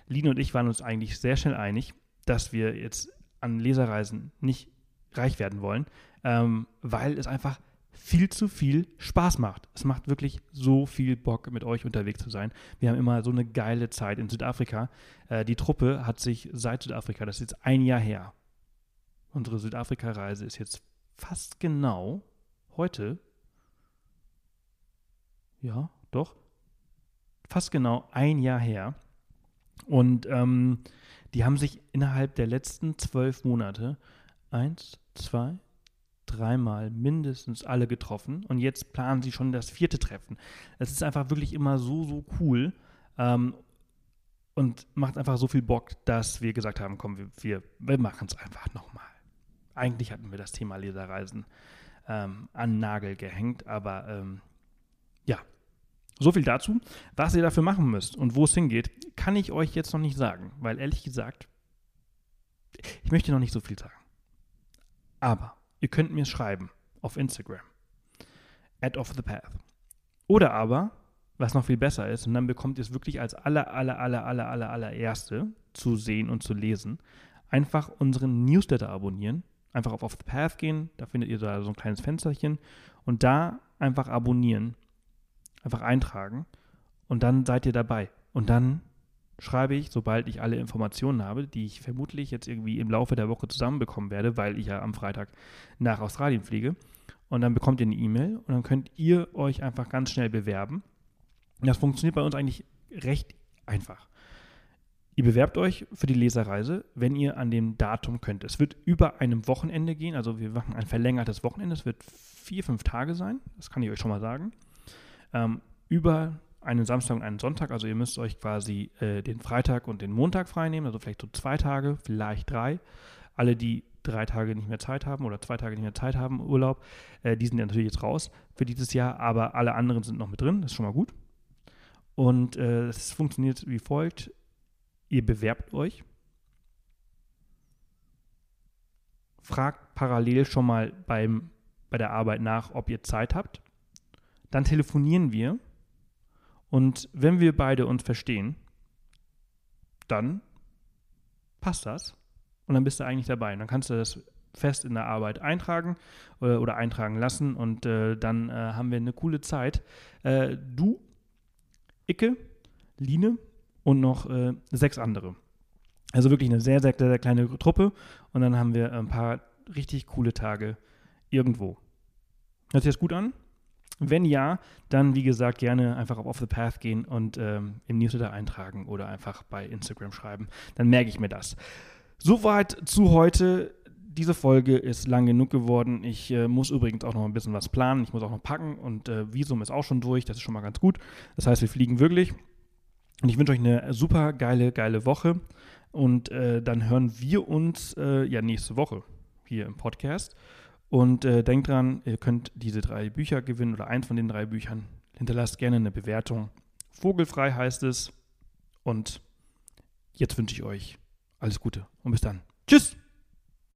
B: Lino und ich waren uns eigentlich sehr schnell einig, dass wir jetzt an Leserreisen nicht reich werden wollen, ähm, weil es einfach viel zu viel Spaß macht. Es macht wirklich so viel Bock, mit euch unterwegs zu sein. Wir haben immer so eine geile Zeit in Südafrika. Äh, die Truppe hat sich seit Südafrika, das ist jetzt ein Jahr her, unsere Südafrika-Reise ist jetzt fast genau heute, ja, doch, fast genau ein Jahr her. Und ähm, die haben sich innerhalb der letzten zwölf Monate eins, zwei, dreimal mindestens alle getroffen und jetzt planen sie schon das vierte Treffen. Es ist einfach wirklich immer so, so cool ähm, und macht einfach so viel Bock, dass wir gesagt haben, komm, wir, wir, wir machen es einfach nochmal. Eigentlich hatten wir das Thema Leserreisen ähm, an Nagel gehängt, aber ähm, so viel dazu. Was ihr dafür machen müsst und wo es hingeht, kann ich euch jetzt noch nicht sagen, weil ehrlich gesagt, ich möchte noch nicht so viel sagen. Aber Ihr könnt mir schreiben auf Instagram. At of the path. Oder aber, was noch viel besser ist, und dann bekommt ihr es wirklich als aller, aller, aller, aller, aller, allererste zu sehen und zu lesen, einfach unseren Newsletter abonnieren. Einfach auf Off the Path gehen, da findet ihr da so ein kleines Fensterchen und da einfach abonnieren, einfach eintragen und dann seid ihr dabei. Und dann schreibe ich, sobald ich alle Informationen habe, die ich vermutlich jetzt irgendwie im Laufe der Woche zusammenbekommen werde, weil ich ja am Freitag nach Australien fliege. Und dann bekommt ihr eine E-Mail und dann könnt ihr euch einfach ganz schnell bewerben. Das funktioniert bei uns eigentlich recht einfach. Ihr bewerbt euch für die Leserreise, wenn ihr an dem Datum könnt. Es wird über einem Wochenende gehen, also wir machen ein verlängertes Wochenende. Es wird vier, fünf Tage sein, das kann ich euch schon mal sagen. Ähm, über einen Samstag und einen Sonntag. Also ihr müsst euch quasi äh, den Freitag und den Montag freinehmen, also vielleicht so zwei Tage, vielleicht drei. Alle, die drei Tage nicht mehr Zeit haben oder zwei Tage nicht mehr Zeit haben, Urlaub, äh, die sind ja natürlich jetzt raus für dieses Jahr, aber alle anderen sind noch mit drin, das ist schon mal gut. Und äh, es funktioniert wie folgt. Ihr bewerbt euch, fragt parallel schon mal beim, bei der Arbeit nach, ob ihr Zeit habt. Dann telefonieren wir und wenn wir beide uns verstehen, dann passt das. Und dann bist du eigentlich dabei. Und dann kannst du das fest in der Arbeit eintragen oder, äh, oder eintragen lassen und äh, dann äh, haben wir eine coole Zeit. Äh, du, Icke, Line und noch äh, sechs andere. Also wirklich eine sehr, sehr, sehr kleine Truppe und dann haben wir ein paar richtig coole Tage irgendwo. Hört sich das gut an? Wenn ja, dann wie gesagt gerne einfach auf Off the Path gehen und ähm, im Newsletter eintragen oder einfach bei Instagram schreiben. Dann merke ich mir das. Soweit zu heute. Diese Folge ist lang genug geworden. Ich äh, muss übrigens auch noch ein bisschen was planen. Ich muss auch noch packen und äh, Visum ist auch schon durch. Das ist schon mal ganz gut. Das heißt, wir fliegen wirklich. Und ich wünsche euch eine super geile, geile Woche. Und äh, dann hören wir uns äh, ja nächste Woche hier im Podcast. Und äh, denkt dran, ihr könnt diese drei Bücher gewinnen oder eins von den drei Büchern. Hinterlasst gerne eine Bewertung. Vogelfrei heißt es. Und jetzt wünsche ich euch alles Gute und bis dann. Tschüss!